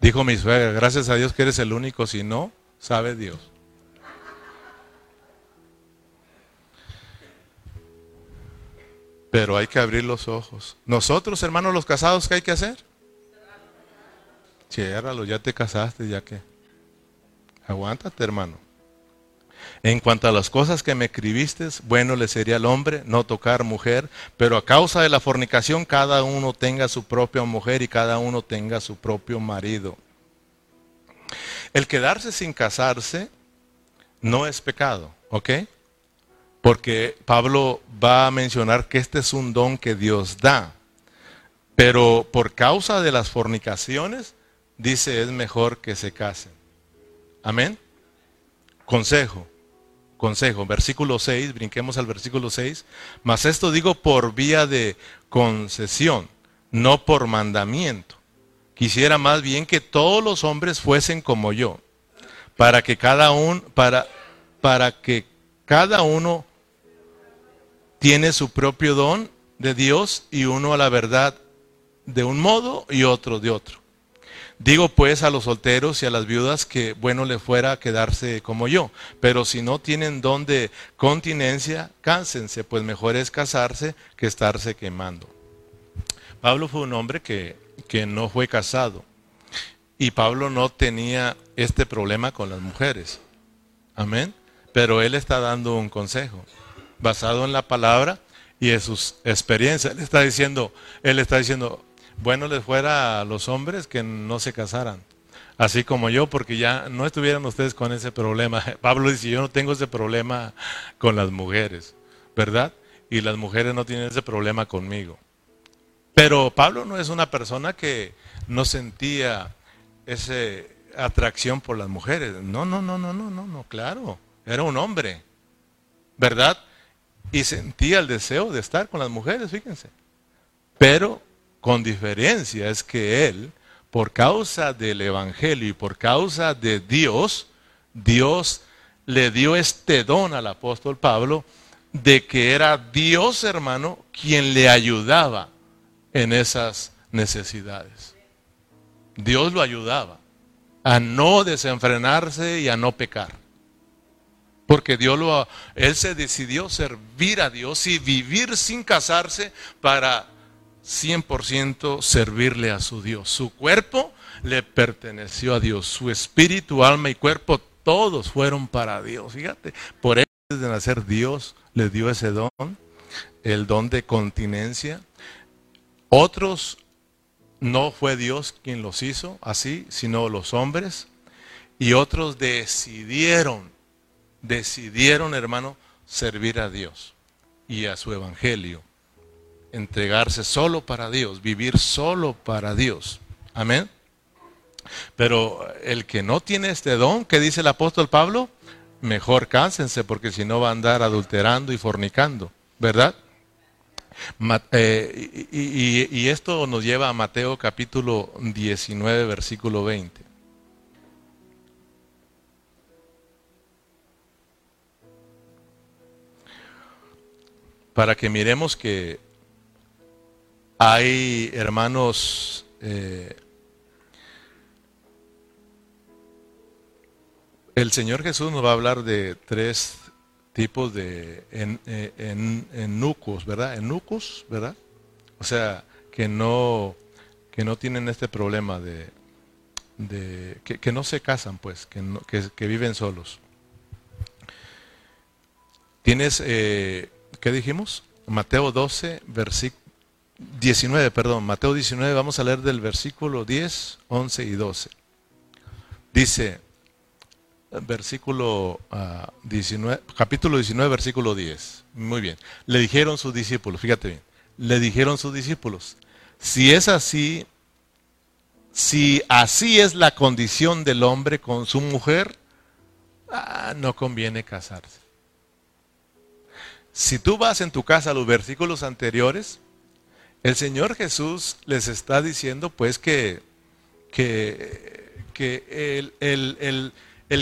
Dijo mi suegra, gracias a Dios que eres el único, si no, sabe Dios. Pero hay que abrir los ojos. Nosotros, hermanos, los casados, ¿qué hay que hacer? Ciérralo, ya te casaste, ya que. Aguántate, hermano. En cuanto a las cosas que me escribiste, bueno le sería al hombre no tocar mujer, pero a causa de la fornicación cada uno tenga su propia mujer y cada uno tenga su propio marido. El quedarse sin casarse no es pecado, ¿ok? Porque Pablo va a mencionar que este es un don que Dios da. Pero por causa de las fornicaciones, dice es mejor que se casen. Amén. Consejo, consejo. Versículo 6, brinquemos al versículo 6. Mas esto digo por vía de concesión, no por mandamiento. Quisiera más bien que todos los hombres fuesen como yo, para que cada uno, para, para que cada uno tiene su propio don de Dios y uno a la verdad de un modo y otro de otro. Digo pues a los solteros y a las viudas que bueno le fuera quedarse como yo, pero si no tienen don de continencia, cánsense, pues mejor es casarse que estarse quemando. Pablo fue un hombre que, que no fue casado y Pablo no tenía este problema con las mujeres. Amén. Pero él está dando un consejo basado en la palabra y en sus experiencias. Él está diciendo, él está diciendo, bueno les fuera a los hombres que no se casaran, así como yo, porque ya no estuvieran ustedes con ese problema. Pablo dice, yo no tengo ese problema con las mujeres, ¿verdad? Y las mujeres no tienen ese problema conmigo. Pero Pablo no es una persona que no sentía esa atracción por las mujeres. No, no, no, no, no, no, no, claro. Era un hombre, ¿verdad? y sentía el deseo de estar con las mujeres, fíjense. Pero con diferencia es que él, por causa del Evangelio y por causa de Dios, Dios le dio este don al apóstol Pablo de que era Dios, hermano, quien le ayudaba en esas necesidades. Dios lo ayudaba a no desenfrenarse y a no pecar. Porque Dios lo, él se decidió servir a Dios y vivir sin casarse para 100% servirle a su Dios. Su cuerpo le perteneció a Dios. Su espíritu, alma y cuerpo, todos fueron para Dios. Fíjate, por eso de nacer Dios le dio ese don, el don de continencia. Otros no fue Dios quien los hizo así, sino los hombres. Y otros decidieron decidieron, hermano, servir a Dios y a su evangelio. Entregarse solo para Dios, vivir solo para Dios. Amén. Pero el que no tiene este don, ¿qué dice el apóstol Pablo? Mejor cánsense porque si no va a andar adulterando y fornicando, ¿verdad? Eh, y, y esto nos lleva a Mateo capítulo 19, versículo 20. para que miremos que hay hermanos eh, el Señor Jesús nos va a hablar de tres tipos de en, eh, en, enucos, ¿verdad? Enucos, ¿verdad? O sea, que no, que no tienen este problema de, de que, no se casan, pues, que, que, viven solos. Tienes eh, ¿qué dijimos? Mateo 12, versículo 19, perdón, Mateo 19, vamos a leer del versículo 10, 11 y 12. Dice, versículo 19, ah, capítulo 19, versículo 10. Muy bien. Le dijeron sus discípulos, fíjate bien, le dijeron sus discípulos, si es así, si así es la condición del hombre con su mujer, ah, no conviene casarse. Si tú vas en tu casa a los versículos anteriores, el Señor Jesús les está diciendo pues que, que, el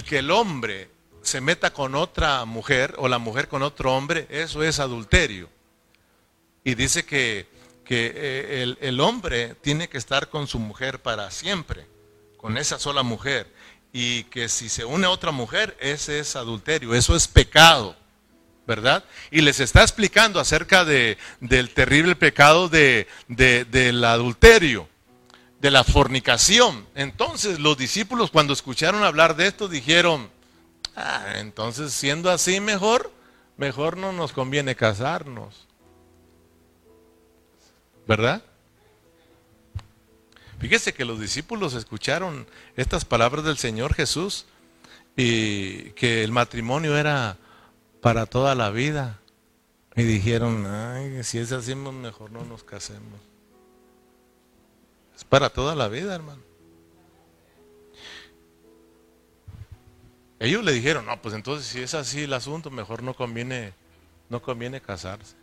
que el hombre se meta con otra mujer o la mujer con otro hombre, eso es adulterio. Y dice que, que eh, el, el, hombre tiene que estar con su mujer para siempre, con esa sola mujer. Y que si se une a otra mujer, ese es adulterio, eso es pecado. ¿Verdad? Y les está explicando acerca de, del terrible pecado de, del adulterio, de la fornicación. Entonces los discípulos cuando escucharon hablar de esto dijeron, ah, entonces siendo así mejor, mejor no nos conviene casarnos. ¿Verdad? Fíjese que los discípulos escucharon estas palabras del Señor Jesús y que el matrimonio era para toda la vida. Y dijeron, ay, si es así, pues mejor no nos casemos. Es para toda la vida, hermano. Ellos le dijeron, no, pues entonces si es así el asunto, mejor no conviene, no conviene casarse.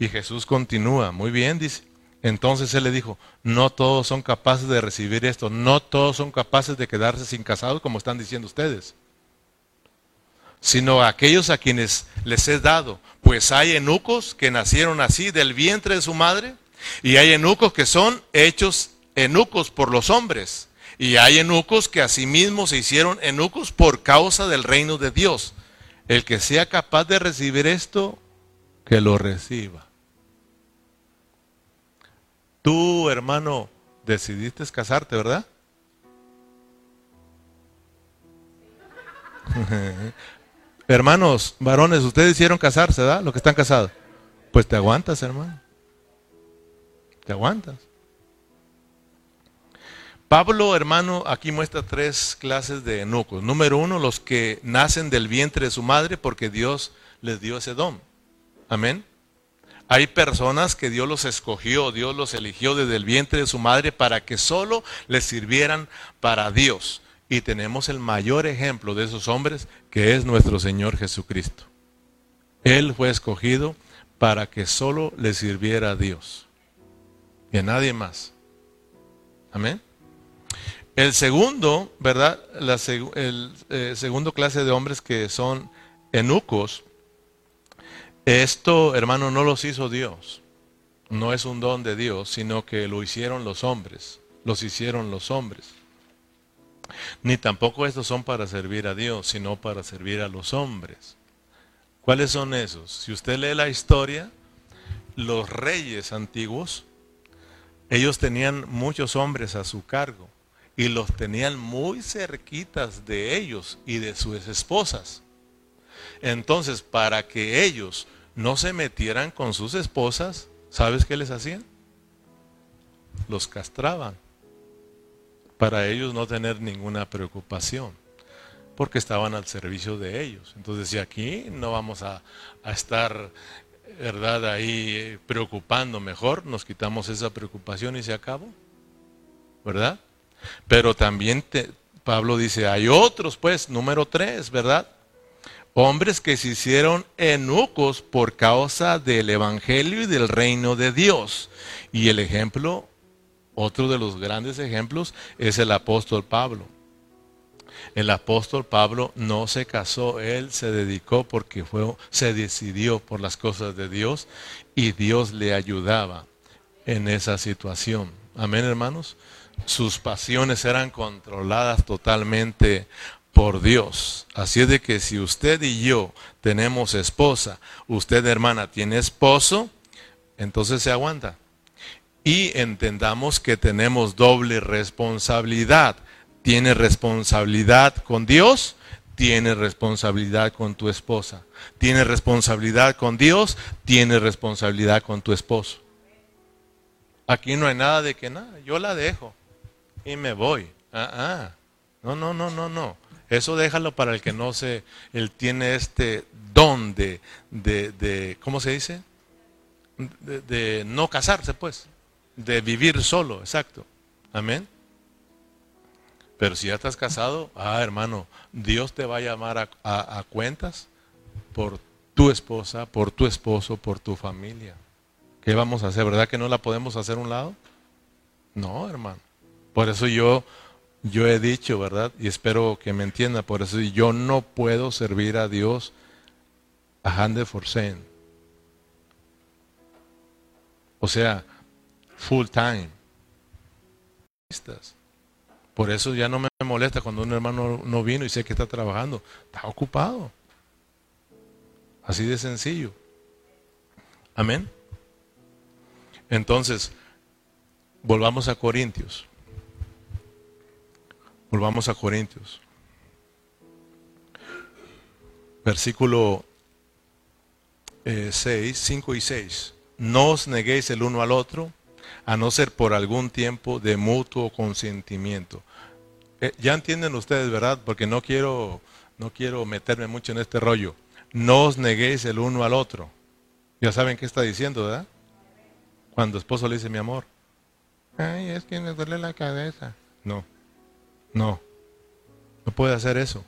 Y Jesús continúa, muy bien, dice. Entonces él le dijo, no todos son capaces de recibir esto, no todos son capaces de quedarse sin casados como están diciendo ustedes sino a aquellos a quienes les he dado. Pues hay enucos que nacieron así del vientre de su madre, y hay enucos que son hechos enucos por los hombres, y hay enucos que asimismo se hicieron enucos por causa del reino de Dios. El que sea capaz de recibir esto, que lo reciba. Tú, hermano, decidiste casarte, ¿verdad? Hermanos, varones, ustedes hicieron casarse, ¿verdad? Los que están casados. Pues te aguantas, hermano. Te aguantas. Pablo, hermano, aquí muestra tres clases de enucos. Número uno, los que nacen del vientre de su madre porque Dios les dio ese don. Amén. Hay personas que Dios los escogió, Dios los eligió desde el vientre de su madre para que solo les sirvieran para Dios. Y tenemos el mayor ejemplo de esos hombres, que es nuestro Señor Jesucristo. Él fue escogido para que solo le sirviera a Dios y a nadie más. Amén. El segundo, ¿verdad? La el eh, segundo clase de hombres que son enucos, esto, hermano, no los hizo Dios. No es un don de Dios, sino que lo hicieron los hombres. Los hicieron los hombres. Ni tampoco estos son para servir a Dios, sino para servir a los hombres. ¿Cuáles son esos? Si usted lee la historia, los reyes antiguos, ellos tenían muchos hombres a su cargo y los tenían muy cerquitas de ellos y de sus esposas. Entonces, para que ellos no se metieran con sus esposas, ¿sabes qué les hacían? Los castraban para ellos no tener ninguna preocupación, porque estaban al servicio de ellos. Entonces, si aquí no vamos a, estar, ¿verdad?, ahí eh, preocupando, mejor nos quitamos esa preocupación y se acabó, ¿verdad? Pero también Pablo dice, hay otros, pues, número tres, ¿verdad? Hombres que se hicieron enucos por causa del Evangelio y del reino de Dios. Y el ejemplo otro de los grandes ejemplos es el apóstol Pablo. El apóstol Pablo no se casó, él se dedicó porque fue, se decidió por las cosas de Dios y Dios le ayudaba en esa situación. Amén, hermanos. Sus pasiones eran controladas totalmente por Dios. Así es de que si usted y yo tenemos esposa, usted hermana tiene esposo, entonces se aguanta y entendamos que tenemos doble responsabilidad. Tienes responsabilidad con Dios, tienes responsabilidad con tu esposa. Tienes responsabilidad con Dios, tienes responsabilidad con tu esposo. Aquí no hay nada de que nada, yo la dejo y me voy. Ah, ah. No, no, no, no, no. Eso déjalo para el que no se, él tiene este don de, de, de ¿cómo se dice? De no casarse, pues, de vivir solo, exacto. Amén. Pero si ya estás casado, ah, hermano, Dios te va a llamar a, cuentas por tu esposa, por tu esposo, por tu familia. ¿Qué vamos a hacer? ¿Verdad que no la podemos hacer a un lado? No, hermano. Por eso yo, yo he dicho, ¿verdad? Y espero que me entienda. Por eso yo no puedo servir a Dios a Hande Forsen. O sea, full time. Por eso ya no me molesta cuando un hermano no vino y sé que está trabajando. Está ocupado. Así de sencillo. Amén. Entonces, volvamos a Corintios. Volvamos a Corintios. Versículo 6, eh, 5 y 6. No os neguéis el uno al otro a no ser por algún tiempo de mutuo consentimiento. Eh, ya entienden ustedes, ¿verdad? Porque no quiero, no quiero meterme mucho en este rollo. No os neguéis el uno al otro. Ya saben qué está diciendo, ¿verdad? Cuando esposo le dice mi amor. Ay, es que me duele la cabeza. No, no, no puede hacer eso.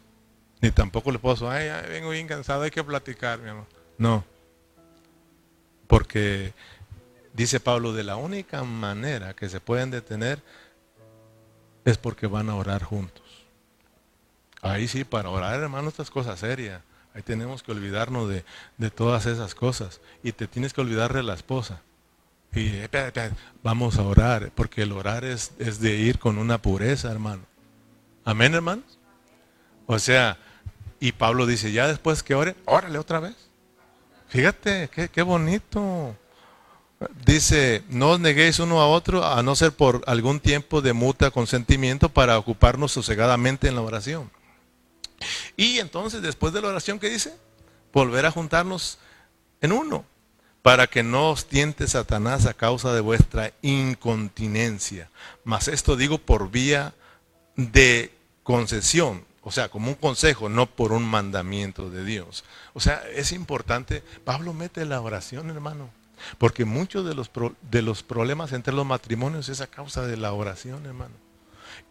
Ni tampoco le puedo, ay, ay, vengo bien cansado, hay que platicar, mi amor. No, porque dice Pablo, de la única manera que se pueden detener es porque van a orar juntos. Ahí sí, para orar, hermano, estas cosas serias. Ahí tenemos que olvidarnos de, todas esas cosas. Y te tienes que olvidar de la esposa. Y vamos a orar, porque el orar es, es de ir con una pureza, hermano. Amén, hermanos. O sea, y Pablo dice, ya después que ore, órale otra vez. Fíjate, qué, qué bonito. Dice, no os neguéis uno a otro a no ser por algún tiempo de mutua consentimiento para ocuparnos sosegadamente en la oración. Y entonces, después de la oración, ¿qué dice? Volver a juntarnos en uno, para que no os tiente Satanás a causa de vuestra incontinencia. Mas esto digo por vía de concesión, o sea, como un consejo, no por un mandamiento de Dios. O sea, es importante, Pablo mete la oración, hermano. Porque muchos de los, de los problemas entre los matrimonios es a causa de la oración, hermano.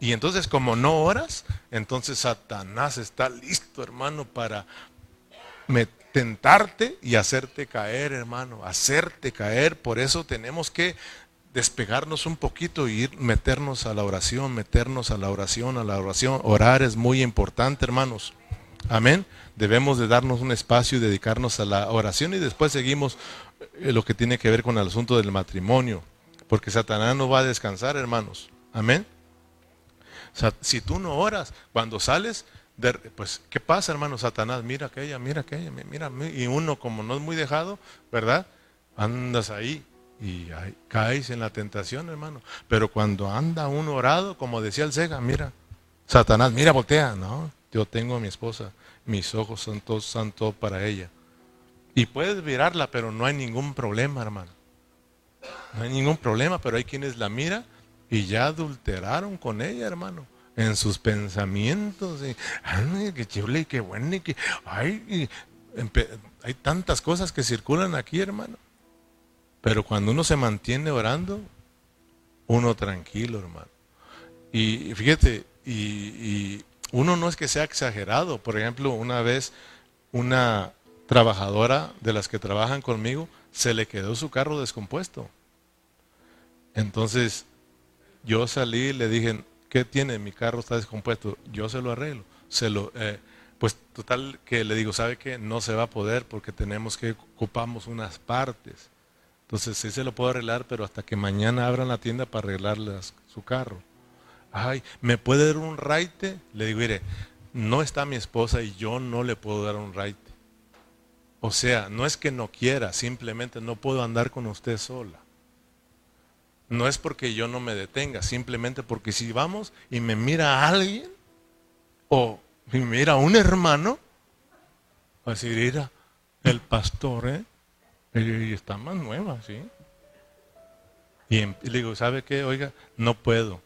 Y entonces como no oras, entonces Satanás está listo, hermano, para tentarte y hacerte caer, hermano, hacerte caer. Por eso tenemos que despegarnos un poquito y ir, meternos a la oración, meternos a la oración, a la oración. Orar es muy importante, hermanos. Amén. Debemos de darnos un espacio y dedicarnos a la oración y después seguimos lo que tiene que ver con el asunto del matrimonio, porque Satanás no va a descansar, hermanos. Amén. si tú no oras, cuando sales, pues, ¿qué pasa, hermano? Satanás, mira aquella, mira aquella, mira, y uno como no es muy dejado, ¿verdad? Andas ahí y caes en la tentación, hermano. Pero cuando anda uno orado, como decía el Sega, mira, Satanás, mira, voltea, no, yo tengo a mi esposa, mis ojos son todos, santos para ella. Y puedes mirarla, pero no hay ningún problema, hermano. No hay ningún problema, pero hay quienes la miran y ya adulteraron con ella, hermano. En sus pensamientos. Y, ay, qué chule, qué bueno. Y que, ay, hay tantas cosas que circulan aquí, hermano. Pero cuando uno se mantiene orando, uno tranquilo, hermano. Y fíjate, y, y uno no es que sea exagerado. Por ejemplo, una vez una trabajadora de las que trabajan conmigo, se le quedó su carro descompuesto. Entonces, yo salí y le dije, ¿qué tiene? Mi carro está descompuesto. Yo se lo arreglo. Se lo, eh, pues total que le digo, ¿sabe qué? No se va a poder porque tenemos que ocupamos unas partes. Entonces sí se lo puedo arreglar, pero hasta que mañana abran la tienda para arreglarle su carro. Ay, ¿me puede dar un raite? Le digo, mire, no está mi esposa y yo no le puedo dar un raite. O sea, no es que no quiera, simplemente no puedo andar con usted sola. No es porque yo no me detenga, simplemente porque si vamos y me mira alguien, o me mira un hermano, va a decir, mira, el pastor, ¿eh? Y está más nueva, ¿sí? Em, y le digo, ¿sabe qué? Oiga, no puedo.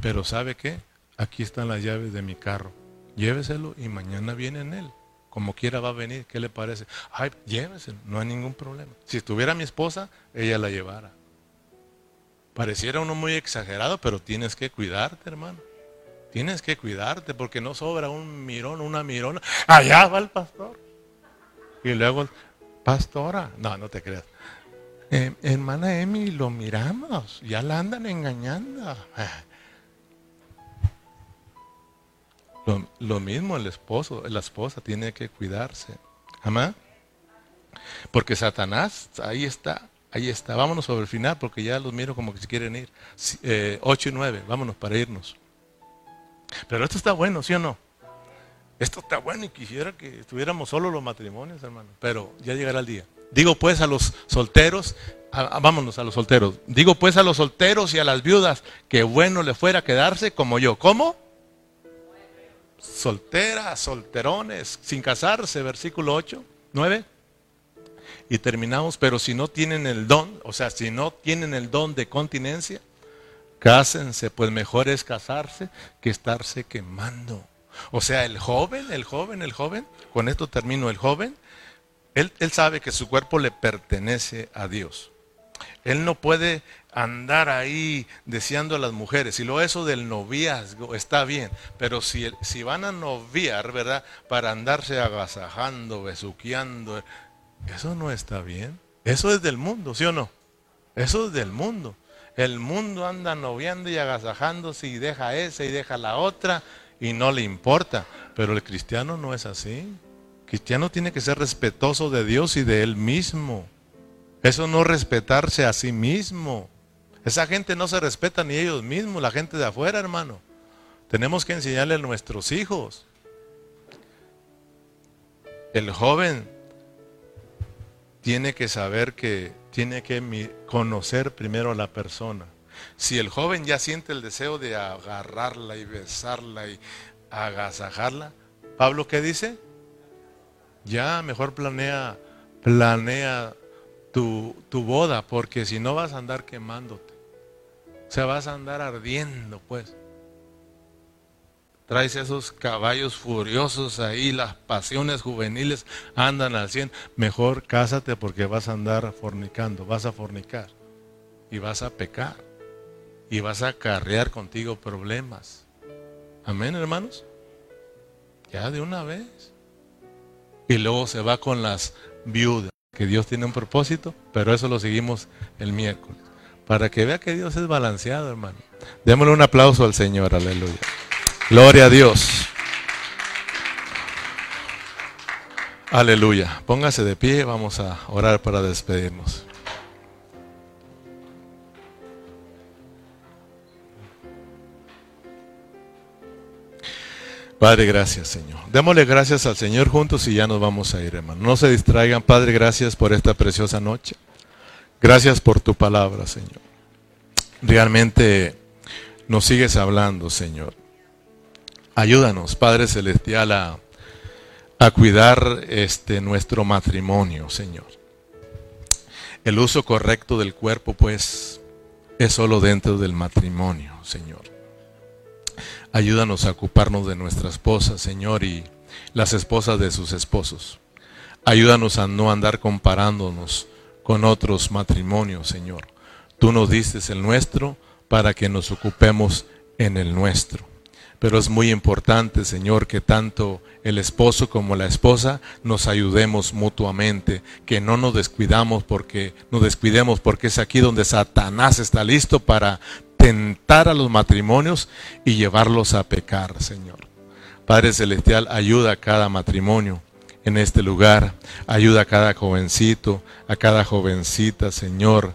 Pero ¿sabe qué? Aquí están las llaves de mi carro. lléveselo y mañana viene en él. Como quiera va a venir, ¿qué le parece? Ay, lléveselo, no hay ningún problema. Si estuviera mi esposa, ella la llevara. Pareciera uno muy exagerado, pero tienes que cuidarte, hermano. Tienes que cuidarte porque no sobra un mirón, una mirona. Allá va el pastor. Y luego, pastora, no, no te creas. Eh, hermana Emi, lo miramos, ya la andan engañando. Lo, mismo el esposo, la esposa tiene que cuidarse. ¿Amá? Porque Satanás, ahí está, ahí está. Vámonos sobre el final porque ya los miro como que se quieren ir. Eh, 8 y 9, vámonos para irnos. Pero esto está bueno, ¿sí o no? Esto está bueno y quisiera que estuviéramos solo los matrimonios, hermano. Pero ya llegará el día. Digo pues a los solteros, vámonos a los solteros. Digo pues a los solteros y a las viudas que bueno le fuera quedarse como yo. ¿Cómo? Solteras, solterones, sin casarse, versículo 8, 9. Y terminamos, pero si no tienen el don, o sea, si no tienen el don de continencia, cásense, pues mejor es casarse que estarse quemando. O sea, el joven, el joven, el joven, con esto termino, el joven, él, él sabe que su cuerpo le pertenece a Dios. Él no puede andar ahí deseando a las mujeres. Y lo eso del noviazgo está bien, pero si, si van a noviar, ¿verdad? Para andarse agasajando, besuqueando, eso no está bien. Eso es del mundo, ¿sí o no? Eso es del mundo. El mundo anda noviando y agasajándose y deja esa y deja la otra y no le importa. Pero el cristiano no es así. El cristiano tiene que ser respetuoso de Dios y de él mismo. Eso no respetarse a sí mismo. Esa gente no se respeta ni ellos mismos, la gente de afuera, hermano. Tenemos que enseñarle a nuestros hijos. El joven tiene que saber que tiene que conocer primero a la persona. Si el joven ya siente el deseo de agarrarla y besarla y agasajarla, Pablo qué dice? Ya mejor planea planea tu, tu boda, porque si no vas a andar quemándote. O sea, vas a andar ardiendo, pues. Traes esos caballos furiosos ahí, las pasiones juveniles andan al cien. Mejor cásate porque vas a andar fornicando, vas a fornicar y vas a pecar y vas a acarrear contigo problemas. Amén, hermanos. Ya de una vez. Y luego se va con las viudas que Dios tiene un propósito, pero eso lo seguimos el miércoles. Para que vea que Dios es balanceado, hermano. Démosle un aplauso al Señor, aleluya. Gloria a Dios. Aleluya. Póngase de pie, vamos a orar para despedirnos. Padre, gracias, Señor. Démosle gracias al Señor juntos y ya nos vamos a ir, hermano. No se distraigan, Padre, gracias por esta preciosa noche. Gracias por tu palabra, Señor. Realmente nos sigues hablando, Señor. Ayúdanos, Padre Celestial, a, a cuidar este, nuestro matrimonio, Señor. El uso correcto del cuerpo, pues, es solo dentro del matrimonio, Señor. Ayúdanos a ocuparnos de nuestra esposa, Señor, y las esposas de sus esposos. Ayúdanos a no andar comparándonos con otros matrimonios, Señor. Tú nos diste el nuestro para que nos ocupemos en el nuestro. Pero es muy importante, Señor, que tanto el esposo como la esposa nos ayudemos mutuamente, que no nos descuidamos porque nos descuidemos porque es aquí donde Satanás está listo para tentar a los matrimonios y llevarlos a pecar, Señor. Padre Celestial, ayuda a cada matrimonio en este lugar. Ayuda a cada jovencito, a cada jovencita, Señor,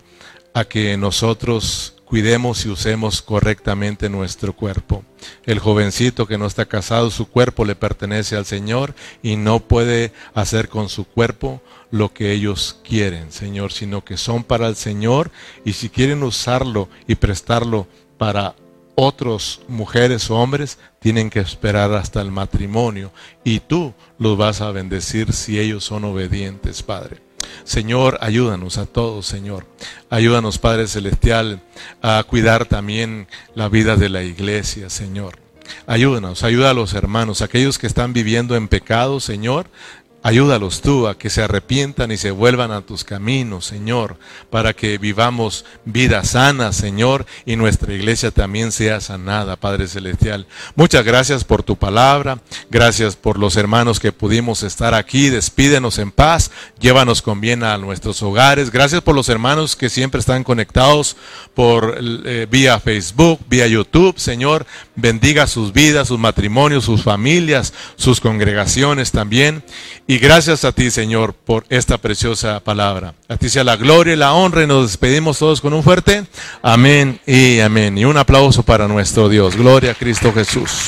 a que nosotros cuidemos y usemos correctamente nuestro cuerpo. El jovencito que no está casado, su cuerpo le pertenece al Señor y no puede hacer con su cuerpo lo que ellos quieren, Señor, sino que son para el Señor y si quieren usarlo y prestarlo para otros mujeres o hombres, tienen que esperar hasta el matrimonio y tú los vas a bendecir si ellos son obedientes, Padre. Señor, ayúdanos a todos, Señor. Ayúdanos, Padre Celestial, a cuidar también la vida de la iglesia, Señor. Ayúdanos, ayuda a los hermanos, aquellos que están viviendo en pecado, Señor. Ayúdalos tú a que se arrepientan y se vuelvan a tus caminos, Señor, para que vivamos vida sana, Señor, y nuestra iglesia también sea sanada, Padre Celestial. Muchas gracias por tu palabra, gracias por los hermanos que pudimos estar aquí, despídenos en paz, llévanos con bien a nuestros hogares, gracias por los hermanos que siempre están conectados por eh, vía Facebook, vía YouTube, Señor, bendiga sus vidas, sus matrimonios, sus familias, sus congregaciones también. Y gracias a ti, Señor, por esta preciosa palabra. A ti sea la gloria y la honra y nos despedimos todos con un fuerte amén y amén. Y un aplauso para nuestro Dios. Gloria a Cristo Jesús.